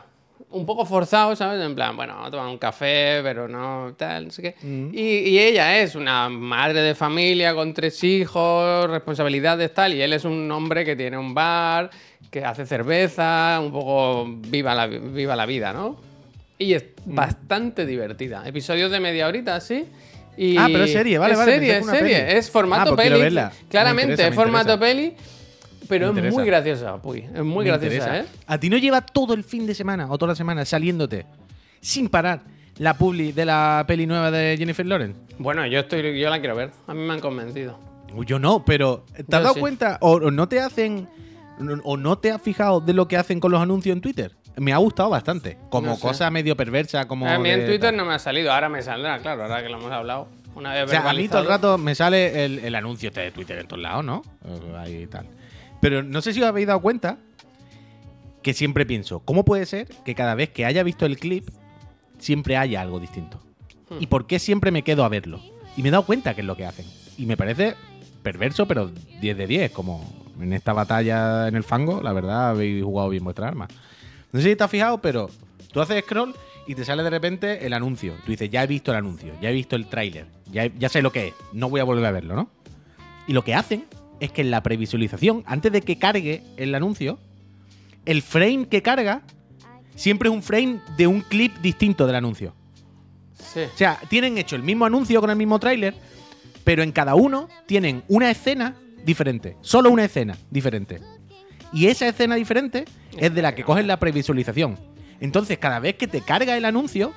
Un poco forzado, ¿sabes? En plan, bueno, vamos a tomar un café, pero no tal, no sé qué. y, y ella es una madre de familia con tres hijos, responsabilidades tal, y él es un hombre que tiene un bar, que hace cerveza, un poco viva la, viva la vida, ¿no? Y es bastante divertida. Episodios de media horita, así. Y Ah, pero es serie, vale, es vale, Serie, es serie. peli. Es formato Ah, peli. verla. Claramente, interesa, es formato peli. Pero es muy graciosa, puy. Es muy Me graciosa, interesa. ¿eh? A ti no lleva todo el fin de semana o toda la semana saliéndote sin parar la publi de la peli nueva de Jennifer Lawrence. Bueno, yo estoy, yo la quiero ver. A mí me han convencido. Yo no, pero ¿te has Yo dado sí. cuenta o, o no te hacen o no te has fijado de lo que hacen con los anuncios en Twitter? Me ha gustado bastante, como No sé. cosa medio perversa, como a mí en de Twitter no me ha salido. Ahora me saldrá, claro, ahora que lo hemos hablado. Una vez O sea, a mí todo el rato me sale el, el anuncio este de Twitter en todos lados, ¿no? Eh, Ahí tal. Pero no sé si os habéis dado cuenta que siempre pienso, ¿cómo puede ser que cada vez que haya visto el clip siempre haya algo distinto? Hmm. ¿Y por qué siempre me quedo a verlo? Y me he dado cuenta que es lo que hacen. Y me parece perverso, pero 10 de 10, como en esta batalla en el fango, la verdad habéis jugado bien vuestra arma. No sé si te has fijado, pero tú haces scroll y te sale de repente el anuncio. Tú dices, ya he visto el anuncio, ya he visto el tráiler, ya, ya sé lo que es, no voy a volver a verlo, ¿no? Y lo que hacen es que en la previsualización, antes de que cargue el anuncio, el frame que carga siempre es un frame de un clip distinto del anuncio. Sí. O sea, tienen hecho el mismo anuncio con el mismo tráiler, pero en cada uno tienen una escena diferente. Solo una escena diferente. Y esa escena diferente es de la que cogen la previsualización. Entonces, cada vez que te carga el anuncio,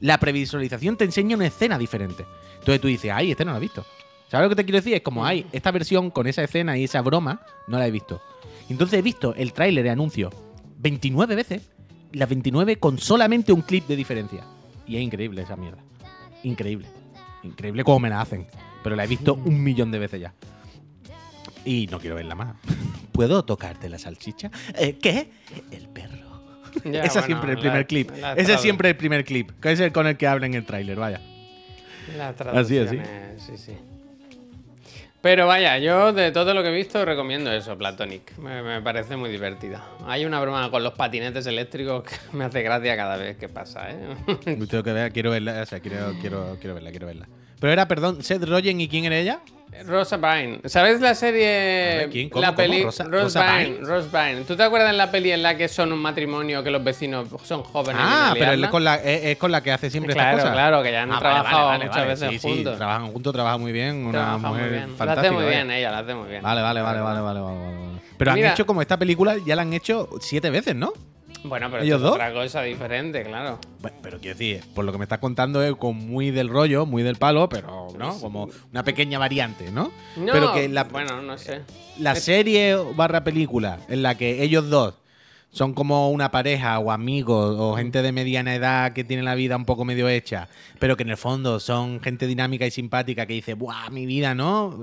la previsualización te enseña una escena diferente. Entonces tú dices, ay, este no lo he visto. ¿Sabes lo que te quiero decir? Es como, ay, esta versión con esa escena y esa broma no la he visto. Entonces he visto el tráiler de anuncio 29 veces, las 29 con solamente un clip de diferencia. Y es increíble esa mierda. Increíble. Increíble cómo me la hacen. Pero la he visto un millón de veces ya. Y no quiero verla más. ¿Puedo tocarte la salchicha? Eh, ¿Qué? El perro. Ya, Ese bueno, siempre el la- primer clip. la Ese es siempre el primer clip. Que es el con el que hablan en el tráiler, vaya. La Así, así. es- sí, sí. Pero vaya, yo de todo lo que he visto recomiendo eso, Platonic. Me, me parece muy divertida. Hay una broma con los patinetes eléctricos que me hace gracia cada vez que pasa, ¿eh? Tengo que ver, quiero verla, o sea, quiero, quiero, quiero verla, quiero verla. Pero era, perdón, Seth Rogen y quién era ella? Rosa Byrne. ¿Sabes la serie? ¿quién? ¿Cómo, la peli. Rosa- Rose Rosa Byrne, Byrne. Rose Byrne. ¿Tú te acuerdas en la peli en la que son un matrimonio que los vecinos son jóvenes? Ah, pero es con la, es, es con la que hace siempre Claro, estas cosas. claro, que ya han Ah, trabajado vale, vale, muchas vale. veces sí, Sí, juntos. trabajan juntos, trabaja muy bien. Una Trabaja muy bien. Fantástica. hace muy bien ella, lo hace muy bien. Vale, vale, vale, vale, vale, vale, vale, vale. Pero Mira. han hecho como esta película, ya la han hecho siete veces, ¿no? Bueno, pero ¿Ellos esto es dos? otra cosa diferente, claro. Bueno, pero quiero decir, por lo que me estás contando es con muy del rollo, muy del palo, pero no, como una pequeña variante, ¿no? No, pero que la, bueno, no sé. la serie barra película en la que ellos dos son como una pareja o amigos o gente de mediana edad que tiene la vida un poco medio hecha, pero que en el fondo son gente dinámica y simpática que dice, ¡buah, mi vida, ¿no?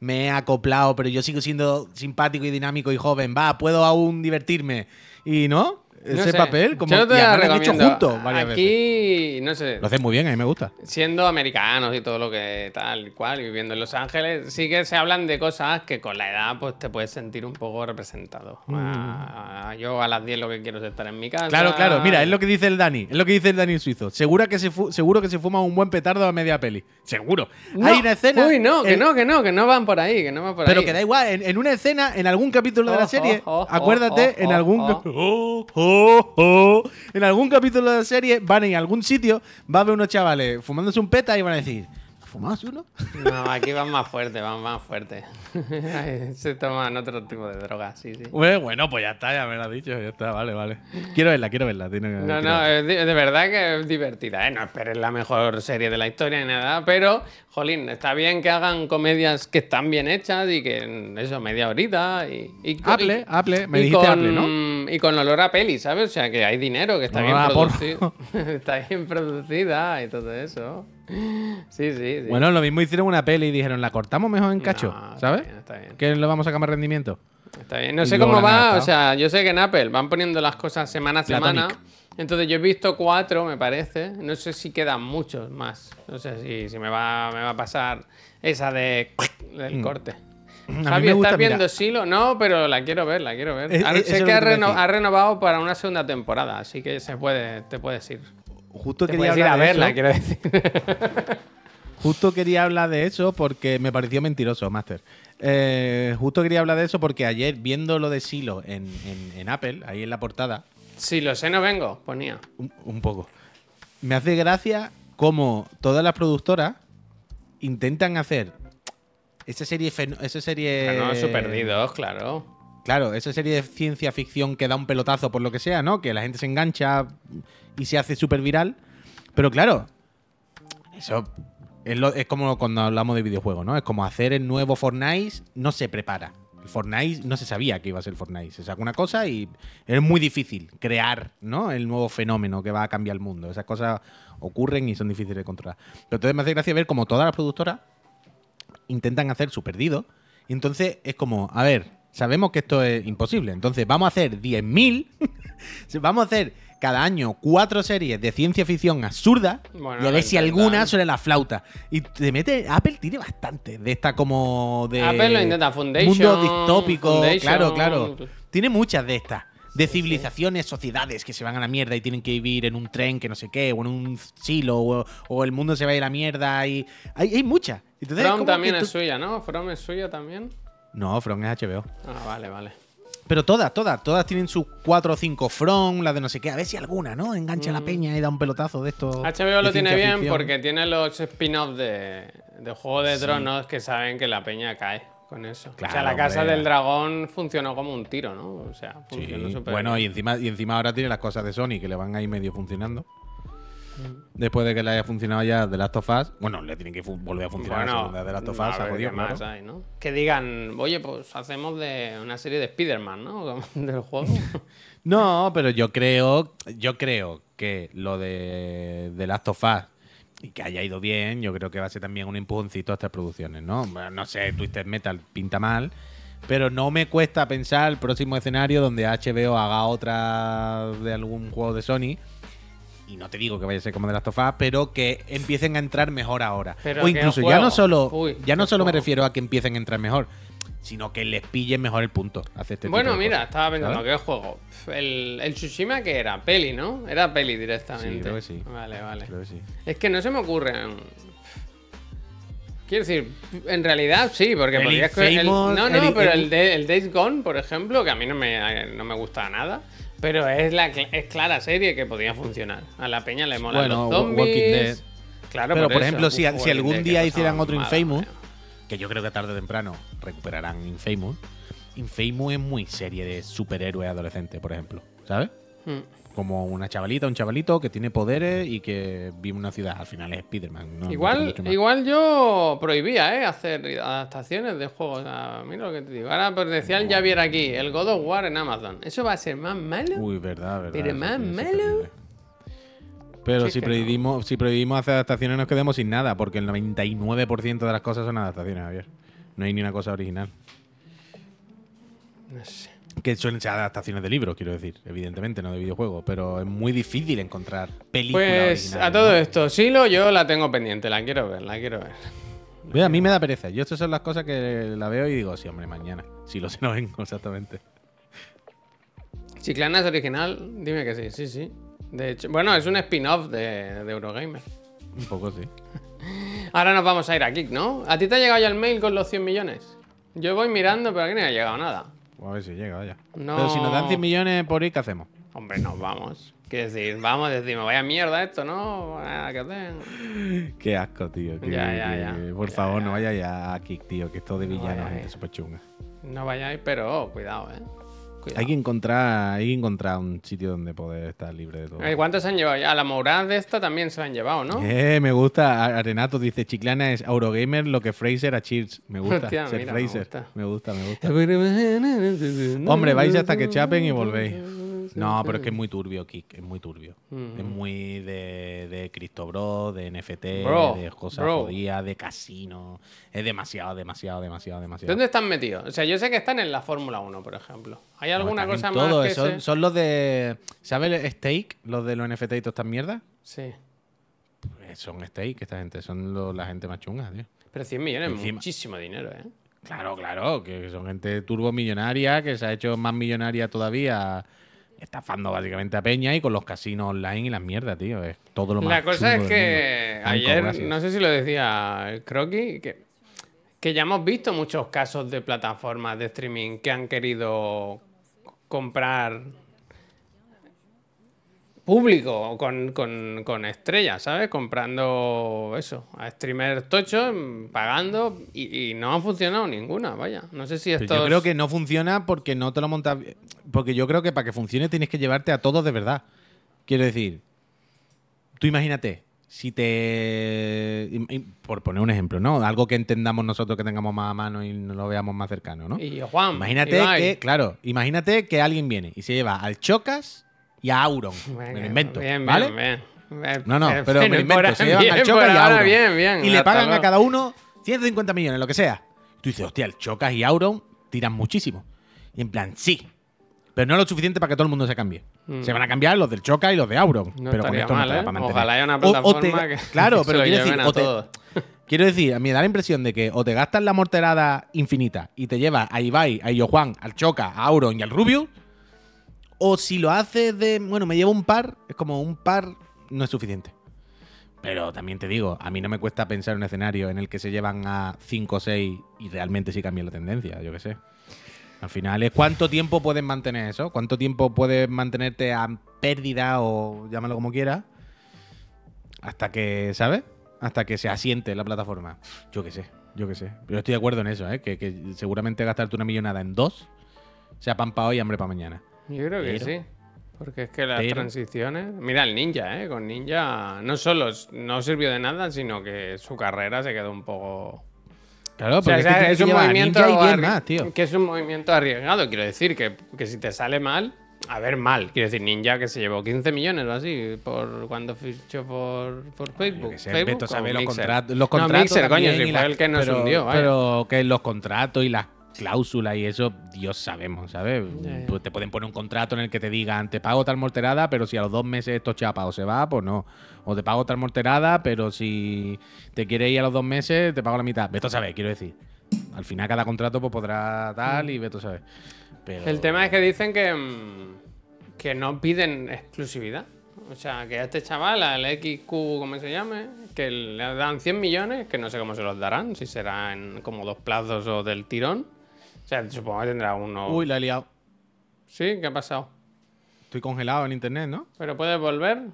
Me he acoplado, pero yo sigo siendo simpático y dinámico y joven, va, puedo aún divertirme. ¿Y no? Ese sé. papel, como Yo te la hecho juntos varias veces. Aquí, no sé. Lo hacen muy bien, a mí me gusta. Siendo americanos y todo lo que tal y cual, viviendo en Los Ángeles, sí que se hablan de cosas que con la edad pues te puedes sentir un poco representado. Ah, yo a las 10 lo que quiero es estar en mi casa. Mm. Claro, claro. Mira, es lo que dice el Dani. Es lo que dice el Dani suizo. Segura que se seguro que se fuma un buen petardo a media peli. Seguro. No, Hay una escena. Uy, no, que no, que no, que no van por ahí, que no van por Pero ahí. que da igual, en, en una escena, en algún capítulo de la serie, oh, oh, acuérdate, oh, en oh, algún en algún capítulo de la serie van en algún sitio, va a ver unos chavales fumándose un peta y van a decir, ¿fumas uno? No, aquí van más fuerte, van más fuerte. se toman otro tipo de drogas, sí, sí. Bueno, bueno, pues ya está, ya me lo has dicho, ya está, vale, vale. Quiero verla, quiero verla. tiene que- No, quiero no, es de verdad que es divertida, ¿eh? No esperes la mejor serie de la historia ni nada, pero, jolín, está bien que hagan comedias que están bien hechas y que, eso, media horita y... y Apple, y- Apple, me y dijiste con, Apple, ¿no? Y con olor a peli, ¿sabes? O sea, que hay dinero, que está No, bien por- producido. está bien producida y todo eso. Sí, sí, sí. Bueno, lo mismo hicieron una peli y dijeron, la cortamos mejor en cacho, No, está ¿sabes? bien, está bien. Que le vamos a sacar más rendimiento. Está bien. No Y sé cómo va, o sea, yo sé que en Apple van poniendo las cosas semana a semana. Entonces yo he visto cuatro, me parece. No sé si quedan muchos más. No sé si, si me, va, me va a pasar esa de del corte. Mm. mí Javi, gusta, ¿estás viendo mira. Silo? No, pero la quiero ver, la quiero ver. Es- es- sé que ha, reno- ha renovado para una segunda temporada, así que se puede, te puedes ir. Justo Te quería puedes ir a hablar de verla, eso. quiero decir. Justo quería hablar de eso porque me pareció mentiroso, Master. Eh, justo quería hablar de eso porque ayer, viendo lo de Silo en, en- en Apple, ahí en la portada, si lo sé, no vengo, ponía. un, un poco, me hace gracia cómo todas las productoras intentan hacer esa serie. fen- Esa serie no, perdidos, claro. Claro, esa serie de ciencia ficción que da un pelotazo por lo que sea, ¿no? Que la gente se engancha y se hace súper viral. Pero claro, eso es, lo- es como cuando hablamos de videojuegos, ¿no? Es como hacer el nuevo Fortnite, no se prepara. El Fortnite no se sabía que iba a ser Fortnite. Se saca una cosa y es muy difícil crear, ¿no? El nuevo fenómeno que va a cambiar el mundo. Esas cosas ocurren y son difíciles de controlar. Pero entonces me hace gracia ver como todas las productoras intentan hacer su perdido. Y entonces es como, a ver, sabemos que esto es imposible. Entonces vamos a hacer 10.000. vamos a hacer cada año cuatro series de ciencia ficción absurda. Bueno, y a ver si alguna suena la flauta. Y te mete. Apple tiene bastante de esta como de. Apple lo intenta, Foundation, Mundo distópico. Foundation. Claro, claro. Tiene muchas de estas. De civilizaciones, sociedades que se van a la mierda y tienen que vivir en un tren que no sé qué, o en un silo, o, o el mundo se va a ir a la mierda. Y hay, hay muchas. Entonces, From también es suya, ¿no? From es suya también. No, From es HBO. Ah, vale, vale. Pero todas, todas, todas tienen sus cuatro o cinco From, la de no sé qué. A ver si alguna, ¿no? Engancha la peña y da un pelotazo de esto. HBO de lo tiene bien ficción. porque tiene los spin-offs de, de Juego de Tronos que saben que la peña cae con eso. o sea, Claro, la Casa hombre. del Dragón funcionó como un tiro, ¿no? O sea, Sí, funcionó súper Bueno, bien. y encima, y encima ahora tiene las cosas de Sony que le van ahí medio funcionando. Mm. Después de que le haya funcionado ya The Last of Us. Bueno, le tienen que volver a funcionar la Bueno, segunda de The Last of a Us. ver jodido, qué más claro. hay, ¿no? Que digan, oye, pues hacemos de una serie de Spider-Man, ¿no? Del juego. No, pero yo creo, yo creo que lo de The Last of Us y que haya ido bien, yo creo que va a ser también un empujoncito a estas producciones, ¿no? Bueno, no sé, Twisted Metal pinta mal, pero no me cuesta pensar el próximo escenario donde HBO haga otra de algún juego de Sony y no te digo que vaya a ser como de las tofas, pero que empiecen a entrar mejor ahora. Pero o ¿qué incluso ya no solo, Uy, ya no ¿qué solo me refiero a que empiecen a entrar mejor, sino que les pillen mejor el punto. hacer este tipo Bueno, de mira, cosas, estaba pensando. ¿qué juego? El, el Tsushima que era, peli, ¿no? Era peli directamente. Sí, creo que sí. Vale, vale. Creo que sí. Es que no se me ocurren. Quiero decir, en realidad sí, porque El podrías el- No, no, el- pero el- el, de- el Days Gone, por ejemplo, que a mí no me, no me gusta nada. Pero es la es clara serie que podría funcionar. A la peña le mola Bueno, los zombies. Walking Dead. Claro, Pero, por eso. ejemplo, si, si algún día hicieran otro Infamous, que yo creo que tarde o temprano recuperarán Infamous, Infamous es muy serie de superhéroe adolescente, por ejemplo, ¿sabes? Mm. Como una chavalita, un chavalito que tiene poderes y que vive una ciudad. Al final es Spider-Man. Igual, igual yo prohibía, ¿eh? Hacer adaptaciones de juegos. A mira lo que te digo. Ahora, decía el Javier aquí, el God of War en Amazon. ¿Eso va a ser más malo? Uy, verdad, verdad. Pero más malo. Pero Sí, si prohibimos, si prohibimos hacer adaptaciones nos quedamos sin nada, porque el 99% de las cosas son adaptaciones, Javier. No hay ni una cosa original. No sé. Que suelen ser adaptaciones de libros, quiero decir, evidentemente, no de videojuegos, pero es muy difícil encontrar películas Pues a todo ¿no? esto, Silo, yo la tengo pendiente, la quiero ver, la quiero ver. Ve, A mí me da pereza. Yo estas son las cosas que la veo y digo, sí, hombre, mañana. Si lo sé, no vengo, exactamente. Chiclana es original, dime que sí, sí, sí. De hecho, bueno, es un spin-off de, de Eurogamer. Un poco sí. Ahora nos vamos a ir a Kik, ¿no? ¿A ti te ha llegado ya el mail con los 100 millones? Yo voy mirando, pero aquí no ha llegado nada. A ver si llega, vaya. No. Pero si nos dan 100 millones por ahí, ¿qué hacemos? Hombre, nos vamos. Quiero decir, vamos, decimos, vaya mierda esto, ¿no? Que. Qué asco, tío. que- Ya, ya, que- ya. Por Ya, favor, ya. no vaya ya a Kick, tío, que esto de No villano gente eh. súper chunga. No vayáis, pero oh, cuidado, ¿eh? Cuidado. Hay que encontrar, hay que encontrar un sitio donde poder estar libre de todo. Eh, ¿Cuántos se han llevado ya? La Mourad de esta también se la han llevado, ¿no? Eh, me gusta. A- Arenato dice, Chiclana es Eurogamer lo que Fraser a Cheers. Me gusta. Hostia, ser mira, me Fraser. gusta. Me gusta, me gusta. Hombre, vais hasta que chapen y volvéis. No, pero es que es muy turbio, Kik. Es muy turbio. Es muy de, de Cristo Bro, de NFT, Bro, de cosas bro. jodidas, de casino. Es demasiado, demasiado, demasiado, demasiado. ¿Dónde están metidos? O sea, yo sé que están en la Fórmula 1, por ejemplo. ¿Hay alguna cosa todo, más que son, son los de. ¿Sabes Stake? Los de los NFT y todas estas mierdas. Sí. Pues son Stake, esta gente. Son lo- la gente más chunga, tío. Pero 100 millones es muchísimo dinero, ¿eh? Claro, claro, que son gente turbomillonaria, que se ha hecho más millonaria todavía estafando básicamente a Peña y con los casinos online y las mierdas, tío. Es todo lo más La cosa es que ayer, gracias. no sé si lo decía el Croqui, que, que ya hemos visto muchos casos de plataformas de streaming que han querido comprar público con, con, con estrellas, ¿sabes? Comprando eso, a streamers tochos, mm, pagando y, y no han funcionado ninguna, vaya. No sé si esto yo creo que no funciona porque no te lo montas. bien. Porque yo creo que para que funcione tienes que llevarte a todos de verdad. Quiero decir, tú imagínate, si te. Por poner un ejemplo, ¿no? Algo que entendamos nosotros que tengamos más a mano y no lo veamos más cercano, ¿no? Y Juan, Imagínate Ibai. que, claro, imagínate que alguien viene y se lleva al Chocas y a Auron. me lo invento, bien, ¿vale? bien, bien. No, no, Eh, pero me lo invento. Se llevan bien, al Chocas y a Auron. bien, bien, y le pagan a cada uno 150 millones, lo que sea. Tú dices, hostia, el Chocas y Auron tiran muchísimo. Y en plan, sí. Pero no lo suficiente para que todo el mundo se cambie. Se van a cambiar los del Choca y los de Auron. Mm. No pero con esto mal, no te da ¿eh? para mantener. Ojalá haya una O- o te- plataforma que Claro, pero quiero decir, a o te- quiero decir, a mí me da la impresión de que o te gastas la morterada infinita y te llevas a Ibai, a Illo Juan, al Choca, a Auron y al Rubio, o si lo haces de, bueno, me llevo un par, es como un par no es suficiente. Pero también te digo, a mí no me cuesta pensar un escenario en el que se llevan a 5 o 6 y realmente sí cambia la tendencia, yo qué sé. Al final es cuánto tiempo puedes mantener eso, cuánto tiempo puedes mantenerte a pérdida o llámalo como quieras, hasta que, ¿sabes? Hasta que se asiente la plataforma. Yo qué sé, yo qué sé. Yo estoy de acuerdo en eso, ¿eh? que, que seguramente gastarte una millonada en dos sea pan para hoy y hambre para mañana. Yo creo que Pero- sí. Porque es que las pero- transiciones. Mira el ninja, ¿eh? Con ninja no solo no sirvió de nada, sino que su carrera se quedó un poco. Claro, porque o sea, es, que es que un movimiento. Ninja y 10 arri- más, tío. Que es un movimiento arriesgado, quiero decir. Que, que si te sale mal. A ver, mal. Quiero decir, Ninja que se llevó 15 millones o así por cuando fichó por, por Facebook. sé, Facebook Beto o sabe los, Mixer. contratos- los No, contratos. Mixer, coño, si fue las- el que nos pero, hundió. vaya. Pero que los contratos y las cláusulas y eso, Dios sabemos, ¿sabes? Pues te pueden poner un contrato en el que te digan, te pago tal morterada, pero si a los dos meses esto chapa o se va, pues no. O te pago tal morterada, pero si te quieres ir a los dos meses, te pago la mitad. Veto a saber, quiero decir. Al final cada contrato pues podrá tal y veto. Pero... El tema es que dicen que, mm, que no piden exclusividad. O sea, que a este chaval, al XQ, como se llame, que le dan 100 millones, que no sé cómo se los darán, si será en como dos plazos o del tirón. O sea, supongo que tendrá uno. Uy, la he liado. Sí, ¿qué ha pasado? Estoy congelado en internet, ¿no? ¿Pero puedes volver?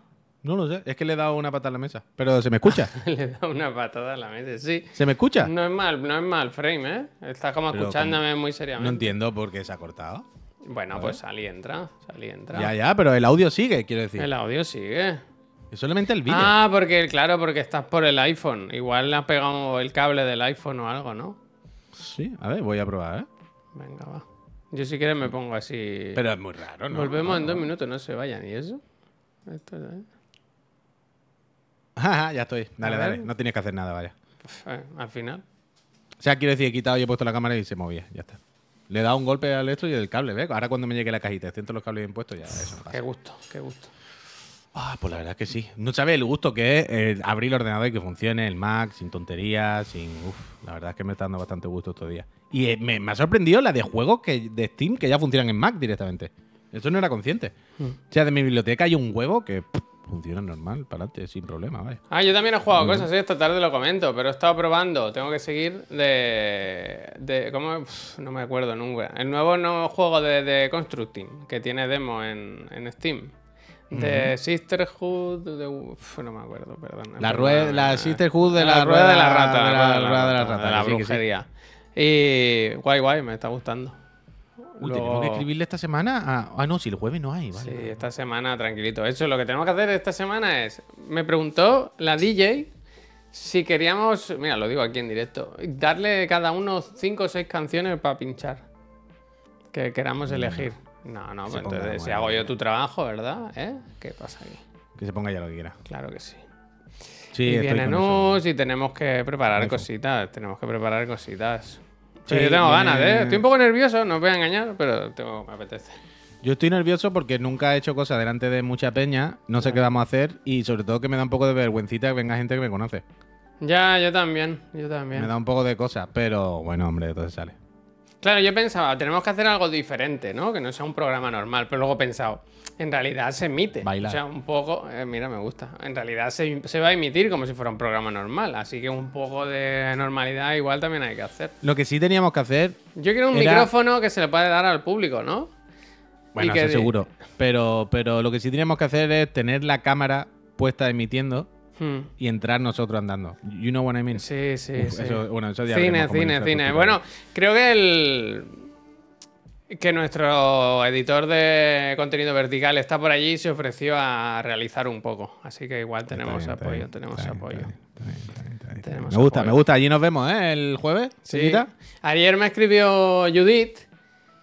No lo sé. Es que le he dado una patada a la mesa. Pero se me escucha. Le da una patada a la mesa, sí. ¿Se me escucha? No es mal, no es mal frame, ¿eh? Estás como Pero escuchándome muy No seriamente. entiendo por qué se ha cortado. Bueno, pues salí entra, salí y entra. Ya, ya, pero el audio sigue, quiero decir. El audio sigue. Es solamente el vídeo. Ah, porque, claro, porque estás por el iPhone. Igual le has pegado el cable del iPhone o algo, ¿no? Sí, a ver, voy a probar, ¿eh? Venga, va. Yo si quieres me pongo así. Pero es muy raro, ¿no? Volvemos en dos minutos, no se vayan. ¿Y eso? Esto, ¿eh? Ya estoy. Dale, dale. No tienes que hacer nada, vaya. Pf, eh, al final. O sea, quiero decir, he quitado y he puesto la cámara y se movía. Ya está. Le he dado un golpe al esto y el cable, ¿ves? Ahora cuando me llegue la cajita, todos los cables bien puestos, ya eso pasa. Qué gusto, qué gusto. Ah, pues la verdad es que sí. No sabes el gusto que es eh, abrir el ordenador y que funcione, el Mac, sin tonterías, sin. Uf, la verdad es que me está dando bastante gusto estos días. Y eh, me, me ha sorprendido la de juegos que, de Steam que ya funcionan en Mac directamente. Eso no era consciente. Hmm. O sea, de mi biblioteca hay un huevo que pff, funciona normal, para adelante, sin problema, vaya. Ah, yo también he jugado cosas, ¿eh? esta tarde lo comento, pero he estado probando. Tengo que seguir de. de ¿Cómo? Uf, no me acuerdo nunca. El nuevo no juego de, de Constructing, que tiene demo en, en Steam. De Sisterhood. De, uf, no me acuerdo, perdón. La, rueda, la Sisterhood de la, la rueda de la rata. de la rueda de la rata, de la sí, brujería. Y guay, guay, me está gustando. Uy, Luego- tenemos que escribirle esta semana. Ah, no, si el jueves no hay, vale. Sí, esta semana tranquilito. Eso, lo que tenemos que hacer esta semana es. Me preguntó la DJ si queríamos. Mira, lo digo aquí en directo. Darle cada uno cinco o seis canciones para pinchar. Que queramos elegir. No, no, pues ponga entonces si bueno. hago yo tu trabajo, ¿verdad? ¿Eh? ¿Qué pasa aquí? Que se ponga ya lo que quiera. Claro que sí. Sí, y viene. Nus y tenemos que preparar cositas. Tenemos que preparar cositas. Sí, yo tengo ganas, ¿eh? Estoy un poco nervioso, no os voy a engañar, pero tengo, me apetece. Yo estoy nervioso porque nunca he hecho cosas delante de mucha peña, no sé qué vamos a hacer y sobre todo que me da un poco de vergüencita que venga gente que me conoce. Ya, yo también, yo también. Me da un poco de cosas, pero bueno, hombre, entonces sale. Claro, yo pensaba, tenemos que hacer algo diferente, ¿no? Que no sea un programa normal, pero luego he pensado, en realidad se emite. Bailar. O sea, un poco, eh, mira, me gusta. En realidad se, se va a emitir como si fuera un programa normal, así que un poco de normalidad igual también hay que hacer. Lo que sí teníamos que hacer, Yo quiero un Era- micrófono que se le puede dar al público, ¿no? bueno, que seguro, pero, pero lo que sí teníamos que hacer es tener la cámara puesta emitiendo Hmm. y entrar nosotros andando. You know what I mean? Sí, sí, Uf, sí. eso- bueno, eso ya cine, cine, cine. Bueno, creo que el que nuestro editor de contenido vertical está por allí y se ofreció a realizar un poco. Así que igual tenemos bien, apoyo, bien, tenemos bien, apoyo. Tenemos Me gusta, apoyo. me gusta. Allí nos vemos, ¿eh? El jueves. Sí. ¿Señorita? Ayer me escribió Judith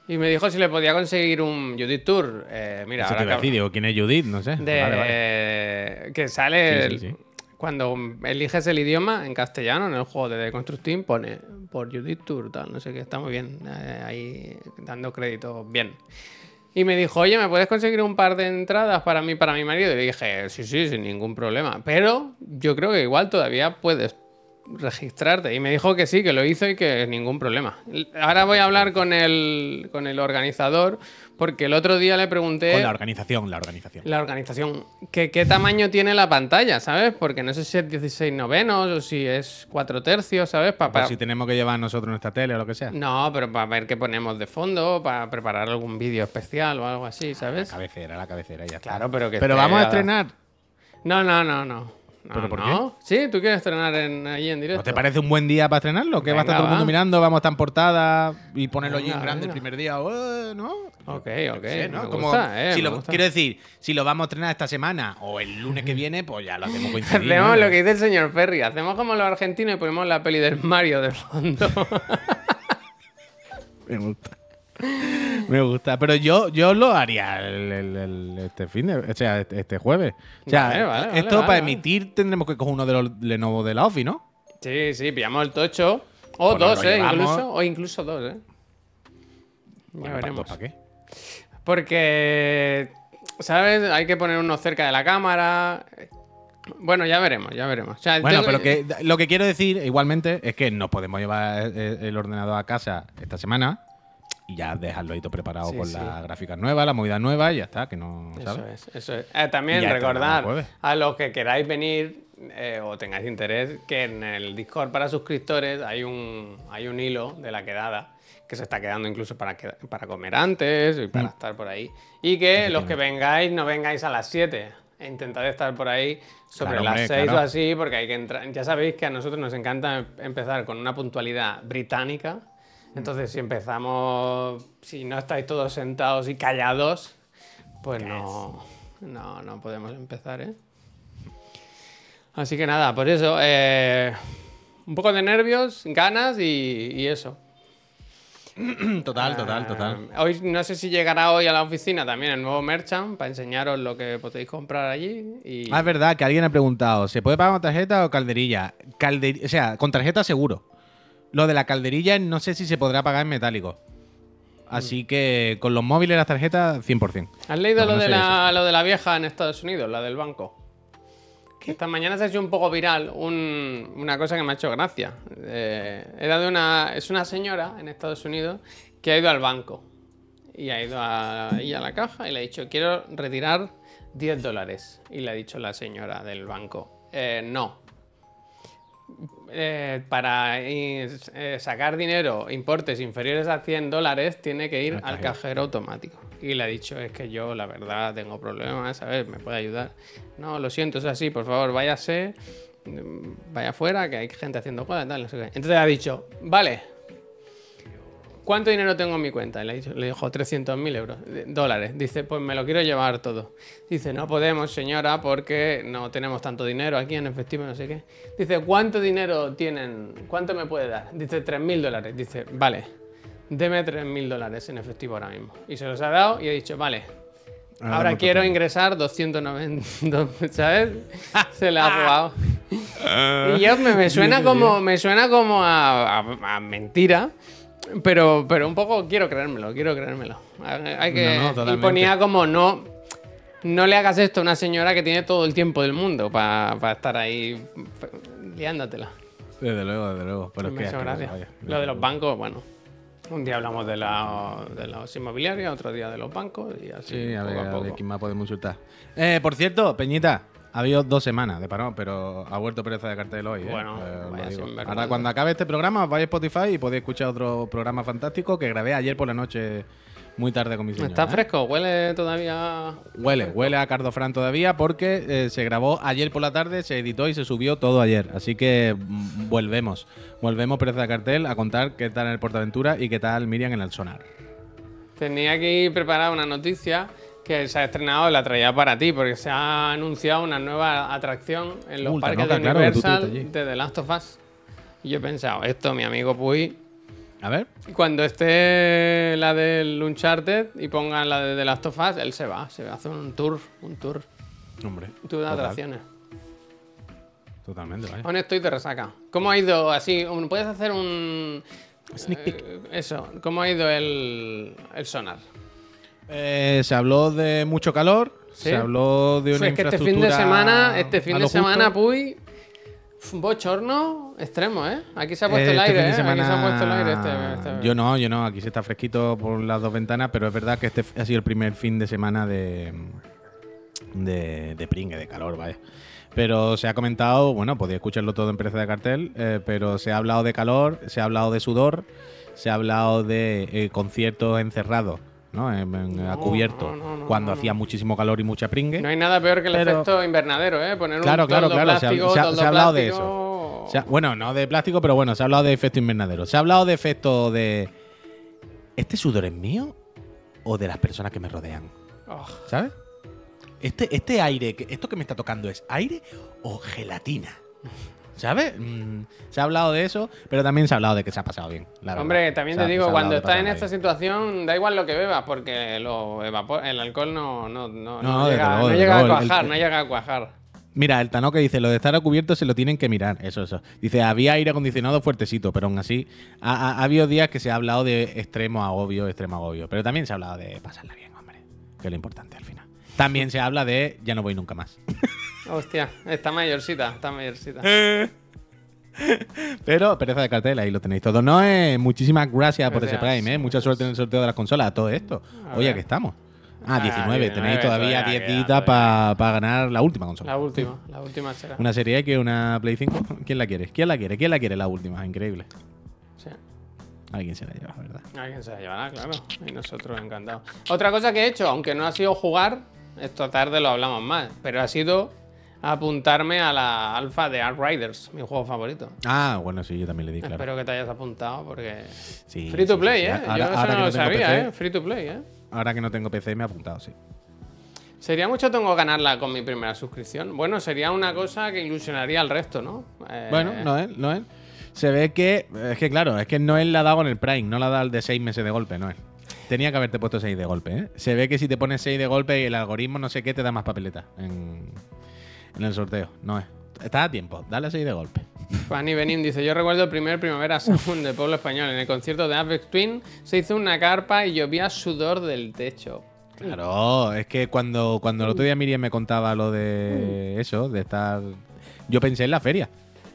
y me dijo si le podía conseguir un Judith Tour. Eh, mira, Eso ahora digo, ¿quién es Judith? No sé. de Vale, vale. que sale Sí, sí, cuando eliges el idioma en castellano en el juego de The Constructing pone por Judith Tour tal no sé qué está muy bien eh, ahí dando crédito bien y me dijo oye me puedes conseguir un par de entradas para mí para mi marido y le dije sí sí sin ningún problema pero yo creo que igual todavía puedes registrarte y me dijo que sí que lo hizo y que ningún problema ahora voy a hablar con el con el organizador porque el otro día le pregunté Con la organización, la organización. la organización. ¿Qué, ¿Qué tamaño tiene la pantalla, sabes? Porque no sé si es 16 novenos o si es 4 tercios, ¿sabes? Pa- Por pa- si tenemos que llevar nosotros nuestra tele o lo que sea. No, pero para ver qué ponemos de fondo, para preparar algún vídeo especial o algo así, La ¿sabes? cabecera, la cabecera, ya está. Claro, pero que Pero vamos a- estrenar. No, no, no, no. No, ¿Pero por no. Sí, tú quieres estrenar en, allí en directo. ¿No te parece un buen día para estrenarlo? Que va a estar todo el mundo mirando, vamos a estar en portada y ponerlo allí en Venga, grande el primer día. eh, ¿No? Ok, ok. Sí, ¿no? me Como gusta, eh, si me lo- gusta. quiero decir, si lo vamos a estrenar esta semana o el lunes que viene, pues ya lo hacemos coincidir. Hacemos ¿no? lo que dice el señor Ferry. Hacemos como los argentinos y ponemos la peli del Mario de fondo. Me gusta. Me gusta. Pero yo, yo lo haría el, el- el- este fin de, o sea, este, este jueves. O sea, Vale, vale, vale, esto vale, para emitir tendremos que coger uno de los Lenovo de la OFI, ¿no? sí, sí, pillamos el tocho. O dos, eh, llevamos. incluso. O incluso dos, eh. Ya Bueno, ¿para- veremos. ¿Para qué? Porque, ¿sabes? Hay que poner uno cerca de la cámara. Bueno, ya veremos, ya veremos. O sea, Bueno, tengo- pero que lo que quiero decir igualmente es que nos podemos llevar el ordenador a casa esta semana y ya dejarlo ahí todo preparado Sí, con sí. las gráficas nuevas, la movida nueva y ya está, que no, Eso ¿sabes? es, eso es. Eh, también recordar a los que queráis venir eh, o tengáis interés que en el Discord para suscriptores hay un, hay un hilo de la quedada que se está quedando incluso para, que- para comer antes y Mm. para estar por ahí. Y que los que vengáis no vengáis a las 7. E intentad estar por ahí sobre Claro, las hombre, 6 claro. o así, porque hay que entrar. Ya sabéis que a nosotros nos encanta em- empezar con una puntualidad británica. Entonces, si empezamos, si no estáis todos sentados y callados, pues no, no, no podemos empezar, ¿eh? Así que nada, por eso, eh, un poco de nervios, ganas y, y eso. Total, total, total. Eh, hoy no sé si llegará hoy a la oficina también el nuevo merchant para enseñaros lo que podéis comprar allí. Y... Ah, es verdad que alguien ha preguntado, ¿se puede pagar con tarjeta o calderilla? Calder- o sea, con tarjeta seguro. Lo de la calderilla no sé si se podrá pagar en metálico. Así que con los móviles y las tarjetas, 100%. ¿Has leído No, lo, no de la, lo de la vieja en Estados Unidos, la del banco? Que esta mañana se ha hecho un poco viral un- una cosa que me ha hecho gracia. Eh, era de una, es una señora en Estados Unidos que ha ido al banco y ha ido a, ahí a la caja y le ha dicho, quiero retirar 10 dólares. Y le ha dicho la señora del banco, "Eh, no. Eh, para eh, sacar dinero, importes inferiores a 100 dólares, tiene que ir Al al cajero. cajero automático. Y le ha dicho, es que yo, la verdad, tengo problemas, ¿sabes? ¿Me puede ayudar? No, lo siento, es así, por favor, váyase, mm, vaya afuera, que hay gente haciendo cosas, tal, no sé qué. Entonces ha dicho, vale, ¿cuánto dinero tengo en mi cuenta? Le, dijo 300.000 euros, dólares. Dice, pues me lo quiero llevar todo. Dice, no podemos, señora, porque no tenemos tanto dinero aquí en efectivo, no sé qué. Dice, ¿cuánto dinero tienen? ¿Cuánto me puede dar? Dice, 3.000 dólares. Dice, vale, deme 3.000 dólares en efectivo ahora mismo. Y se los ha dado y ha dicho, vale, Ahora ahora quiero otro. ingresar 290, ¿sabes? Se la ha jugado. Y yo me, me suena como, me suena como a, a- a mentira, pero, pero un poco quiero creérmelo, quiero creérmelo. Hay que, No, no, y ponía como no, no le hagas esto a una señora que tiene todo el tiempo del mundo para estar ahí liándotela. Desde luego, desde luego. Pero es que vaya. Lo de los bancos, bueno. Un día hablamos de, la, de los inmobiliarios, otro día de los bancos y así. Sí, a ver, poco a a ver poco. quién más podemos insultar. Eh, por cierto, Peñita, ha habido dos semanas de parón, pero ha vuelto pereza de cartel hoy. ¿eh? Bueno, Eh, vaya. Ahora, cuando acabe este programa, vais a Spotify y podéis escuchar otro programa fantástico que grabé ayer por la noche, muy tarde con mi señora. Está ¿eh? fresco, huele todavía. Huele, huele a Cardo Fran todavía porque eh, se grabó ayer por la tarde, se editó y se subió todo ayer. Así que mm, volvemos. Volvemos, pereza de cartel, a contar qué tal en el Portaventura y qué tal Miriam en el Sonar. Tenía aquí preparada una noticia que se ha estrenado, la traía para ti, porque se ha anunciado una nueva atracción en los parques de claro, que tú Universal de The Last of Us. Y yo he pensado, esto, mi amigo Puy, A ver. cuando esté la del Uncharted y pongan la de The Last of Us, él se va, se va a hacer un tour, un tour, Hombre. un tour de total, atracciones. Totalmente, vaya. Aún estoy de resaca. ¿Cómo ha ido así? ¿Puedes hacer un... Sneak peek. eh, eso, ¿cómo ha ido el, el sonar? Eh, se habló de mucho calor, Sí. se habló de una es que este fin de semana, este fin de semana. Puy, un bochorno extremo, ¿eh? Aquí se ha puesto Eh, el aire, ¿eh? semana- Aquí se ha puesto el aire este, este- Yo no, yo no, aquí se está fresquito por las dos ventanas, pero es verdad que este ha sido el primer fin de semana de de, de pringue, de calor, vaya. Pero se ha comentado, bueno, podéis escucharlo todo en Pereza de Cartel, eh, pero se ha hablado de calor, se ha hablado de sudor, se ha hablado de eh, conciertos encerrados, ¿no? En, en- a No, cubierto, no, no, no, cuando no, hacía muchísimo calor y mucha pringue. No hay nada peor que el Pero- efecto invernadero, ¿eh? Poner Claro, un claro, claro, se ha- plástico, se ha- se ha hablado de plástico. Se ha- bueno, no de plástico, pero bueno, se ha hablado de efecto invernadero. Se ha hablado de efecto de. ¿Este sudor es mío o de las personas que me rodean? Oh, ¿Sabes? Este, este aire, esto que me está tocando es aire o gelatina. ¿Sabes? Mm, se ha hablado de eso, pero también se ha hablado de que se ha pasado bien. la verdad. Hombre, también Se te digo, cuando estás en esta bien. situación, da igual lo que bebas, porque lo evapo- el alcohol no, no, no, No, llega, luego, a luego, cuajar, el- no llega a cuajar. Mira, el Tano que dice, lo de estar a cubierto se lo tienen que mirar. Eso, eso. Dice, había aire acondicionado fuertecito, pero aún así ha, ha- ha habido días que se ha hablado de extremo agobio, extremo agobio. Pero también se ha hablado de pasarla bien, hombre. Que es lo importante al final. También se habla de ya no voy nunca más. Hostia, está mayorcita, está mayorcita. Pero pereza de cartel, ahí lo tenéis todo. No, eh, muchísimas gracias por ese. Prime, eh. Mucha suerte en el sorteo de las consolas, todo esto. A Oye, que estamos. Ah, Ah, 19. 19, Tenéis todavía todavía 10 queda, días para ganar la última consola. La última, la última será. Una serie X, una Play 5. ¿Quién la quiere? ¿Quién la quiere? ¿Quién la quiere la última? Increíble. Sí. Alguien se la lleva, ¿verdad? Alguien se la llevará, claro. Y nosotros encantados. Otra cosa que he hecho, aunque no ha sido jugar, esta tarde lo hablamos más, pero ha sido apuntarme a la alfa de Riders, mi juego favorito. Ah, bueno, sí, yo también le di, claro. Espero que te hayas apuntado porque. Sí, Free to play, sí, ¿eh? Ahora- Yo eso ahora no que lo sabía, PC, ¿eh? Free to play, ¿eh? Ahora que no tengo PC me he apuntado, sí. Sería mucho tengo ganarla con mi primera suscripción. Bueno, sería una cosa que ilusionaría al resto, ¿no? Eh, Bueno, no es, no es. Se ve que. Es que claro, es que Noel la ha dado en el Prime, no la ha dado el de 6 meses de golpe, Noel. Tenía que haberte puesto 6 de golpe, ¿eh? Se ve que si te pones 6 de golpe y el algoritmo no sé qué te da más papeleta en, en el sorteo. No es. Estás a tiempo, dale 6 de golpe. Fanny Benin dice: Yo recuerdo el primer Primavera Sound del pueblo español. En el concierto de Apex Twin se hizo una carpa y llovía sudor del techo. Claro, es que cuando, cuando el otro día Miriam me contaba lo de eso, de estar. Yo pensé en la feria.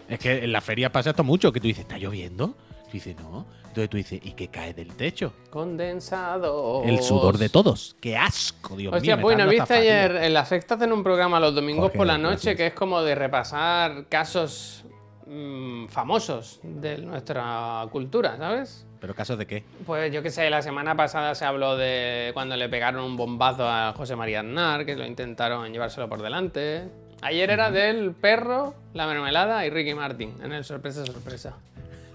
Es que en la feria pasa esto mucho, que tú dices, ¿está lloviendo? Tú dices, no. Entonces tú dices, ¿y qué cae del techo? Condensado. El sudor de todos. ¡Qué asco, Dios Hostia, mío! me pues ¿no viste ayer en la sexta hacen un programa los domingos Jorge, por la noche gracias. que es como de repasar casos mm, famosos de nuestra cultura, ¿sabes? ¿Pero casos de qué? Pues yo qué sé, la semana pasada se habló de cuando le pegaron un bombazo a José María Aznar, que lo intentaron llevárselo por delante. Ayer era del perro, la mermelada y Ricky Martin, en el sorpresa sorpresa.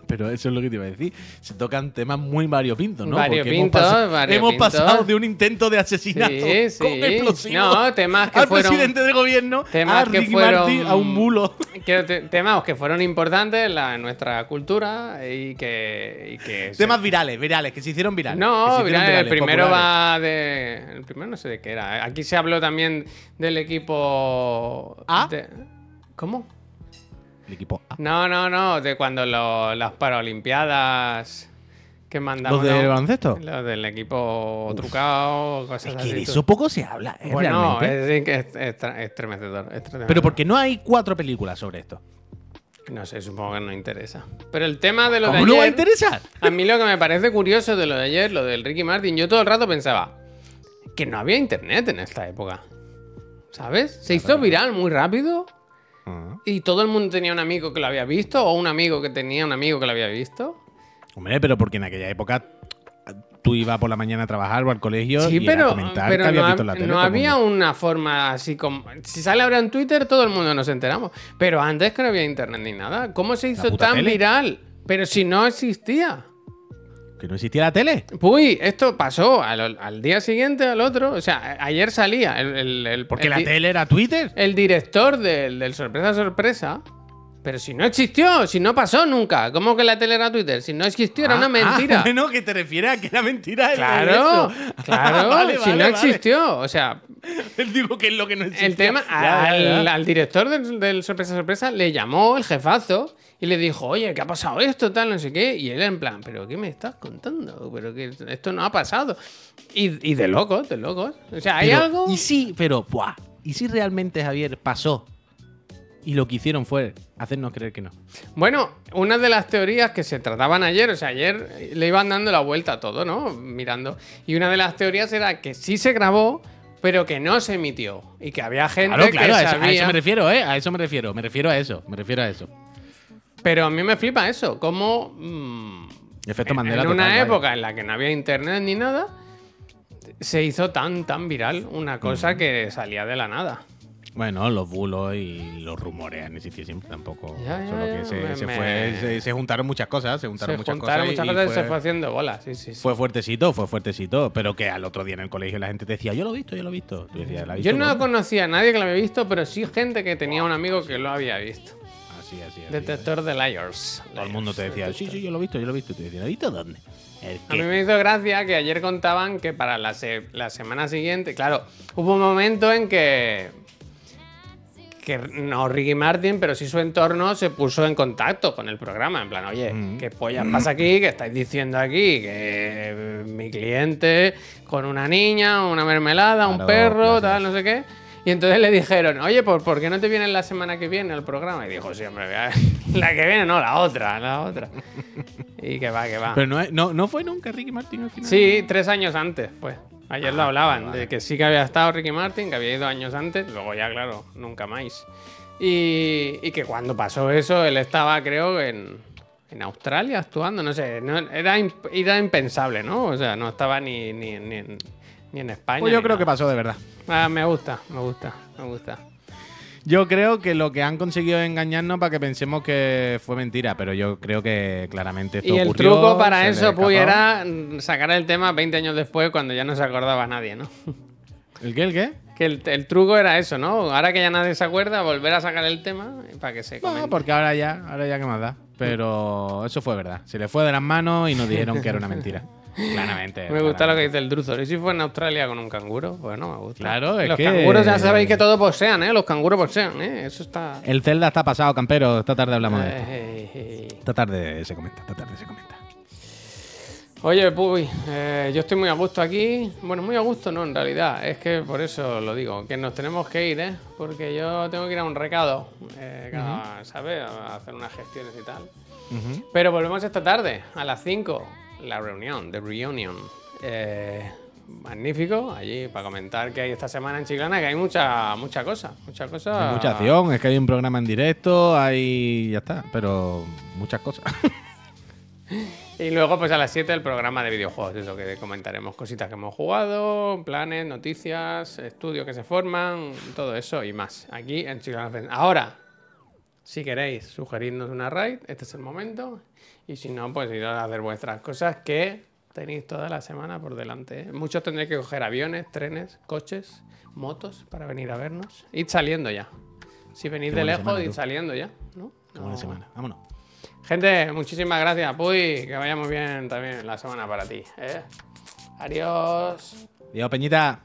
Pero eso es lo que te iba a decir. Se tocan temas muy variopintos, ¿no? Variopintos, hemos, pasado- variopintos. hemos pasado de un intento de asesinato Sí, sí. con explosivo No, temas que al fueron- presidente del gobierno, temas a que Ricky fueron- Martin, a un bulo. Que te- temas que fueron importantes en, la- en nuestra cultura y que. y que se- Temas virales, virales, que se hicieron virales. No, mira, el virales, primero populares. va de. El primero no sé de qué era. Aquí se habló también del equipo. ¿A? de- ¿Cómo? El equipo A. No, no, no. De cuando lo- las Paralimpiadas que mandamos. ¿Los del ¿no? baloncesto? Los del equipo trucado, cosas Es así. que de tú- eso poco se habla, ¿eh? Bueno, realmente. es, es, es estremecedor, estremecedor. Pero porque no hay cuatro películas sobre esto. No sé, supongo que no interesa. Pero el tema de lo de ¿Cómo no va a ayer. interesar? A mí lo que me parece curioso de lo de ayer, lo del Ricky Martin, yo todo el rato pensaba que no había internet en esta época. ¿Sabes? Se hizo viral muy rápido Ah. y todo el mundo tenía un amigo que lo había visto o un amigo que tenía un amigo que lo había visto. Hombre, pero porque en aquella época tú ibas por la mañana a trabajar o al colegio Sí, y era pero, comentar pero que no, visto en hab- la tele. no había una forma así como... Si sale ahora en Twitter, todo el mundo nos enteramos. Pero antes que no había internet ni nada. ¿Cómo se hizo tan tele. viral? Pero si no existía. Que no existía la tele. Uy, esto pasó al, al día siguiente, al otro. O sea, ayer salía el, el- el- Porque el la tele era Twitter. el director del, del Sorpresa Sorpresa. Pero si no existió, si no pasó nunca. ¿Cómo que la tele era Twitter? Si no existió, era Ah, una mentira. Ah, bueno, que te refieres a que era mentira. Claro, claro, Vale, si vale, no vale. existió. O sea, Él digo que es lo que no existía. el tema, Ya, ya, al, ya. al director del, del Sorpresa Sorpresa le llamó el jefazo y le dijo, oye, ¿qué ha pasado esto? Tal, no sé qué. Y él en plan, ¿pero qué me estás contando? Pero que esto no ha pasado. Y, y de locos, de locos. O sea, hay Pero, algo... Y sí, pero, buah, ¿y si realmente Javier pasó? Y lo que hicieron fue hacernos creer que no. Bueno, una de las teorías que se trataban ayer, o sea, ayer le iban dando la vuelta a todo, ¿no? Mirando. Y una de las teorías era que sí se grabó, pero que no se emitió. Y que había gente Claro, claro, que a eso, a eso me refiero, ¿eh? A eso me refiero, me refiero a eso, me refiero a eso. Pero a mí me flipa eso, como... mm, Efecto en, Mandela en total, una vaya. época en la que no había internet ni nada, se hizo tan, tan viral una cosa que salía de la nada. Bueno, los bulos y los rumores han existido siempre tampoco. Ya, ya, Solo que se, me- se fue, se, se juntaron muchas cosas, se juntaron muchas juntaron cosas. muchas y cosas y fue, se fue haciendo bola, sí, sí, sí. fue fuertecito, fue fuertecito. Pero que al otro día en el colegio la gente te decía, yo lo he visto, yo lo he visto. Tú decías, ¿la has visto Yo no dónde?". conocía a nadie que lo había visto, pero sí gente que tenía un amigo que lo había visto. Así, así, así. Detector de liars. Todo el mundo te decía, sí, sí, yo lo he visto, yo lo he visto. Y tú decías, ¿lo visto dónde? ¿El A mí me hizo gracia que ayer contaban que para la, se- la semana siguiente, claro, hubo un momento en que que no Ricky Martin, pero sí su entorno se puso en contacto con el programa. En plan, oye, Mm. ¿qué pollas pasa aquí? ¿Qué estáis diciendo aquí? Que eh, mi cliente con una niña, una mermelada, un perro, gracias. tal, no sé qué. Y entonces le dijeron, oye, ¿por, ¿por qué no te vienes la semana que viene al programa? Y dijo, sí, hombre, la que viene, no, la otra, la otra. Y que va, que va. Pero no, no fue nunca Ricky Martin al final. Sí, tres años antes, pues. Ayer lo Ah, hablaban, vale. de que sí que había estado Ricky Martin, que había ido años antes, luego ya, claro, nunca más. Y, y que cuando pasó eso, él estaba, creo, en, en Australia actuando, no sé, no- era, imp- era impensable, ¿no? O sea, no estaba ni, ni, ni en, ni en España. Pues yo creo que pasó de verdad. Ah, me gusta, me gusta, me gusta. Yo creo que lo que han conseguido es engañarnos para que pensemos que fue mentira, pero yo creo que claramente esto Y el ocurrió, truco para eso, escapó. Puy, era mm, sacar el tema 20 años después, cuando ya no se acordaba nadie, ¿no? ¿El qué? ¿El qué? Que el, el truco era eso, ¿no? Ahora que ya nadie se acuerda, volver a sacar el tema para que se comente. No, porque ahora ya, ahora ya que más da. Pero eso fue verdad. Se le fue de las manos y nos dijeron que era una mentira. Claramente. Me gusta lo que dice el Druzor. ¿Y si fue en Australia con un canguro? Bueno, me gusta. Claro, es Los que- canguros ya sabéis que todos posean, ¿eh? Los canguros posean, ¿eh? Eso está... El Zelda está pasado, campero. Esta tarde hablamos de esto. Eh, eh, eh. Esta tarde se comenta, esta tarde se comenta. Oye, Puy, eh, yo estoy muy a gusto aquí. Bueno, muy a gusto no, en realidad. Es que por eso lo digo, que nos tenemos que ir, ¿eh? Porque yo tengo que ir a un recado, eh, cada- ¿sabes? A hacer unas gestiones y tal. Pero volvemos esta tarde, a las 5, la reunión, The Reunion. Eh, magnífico, allí para comentar que hay esta semana en Chiclana, que hay mucha, mucha cosa, mucha cosa. Hay mucha acción, es que hay un programa en directo, hay. ya está, pero muchas cosas. Y luego, pues a las 7 el programa de videojuegos, eso que comentaremos cositas que hemos jugado, planes, noticias, estudios que se forman, todo eso y más, aquí en Chiclana. Ahora, si queréis sugerirnos una raid, este es el momento. Y si no, pues ir a hacer vuestras cosas que tenéis toda la semana por delante. ¿eh? Muchos tendréis que coger aviones, trenes, coches, motos para venir a vernos. Id saliendo ya. Si venís de lejos, semana, id tú. saliendo ya. ¿no? Qué buena No. semana. Vámonos. Gente, muchísimas gracias, Puy. Que vaya muy bien también la semana para ti. ¿eh? Adiós. Dios, Peñita.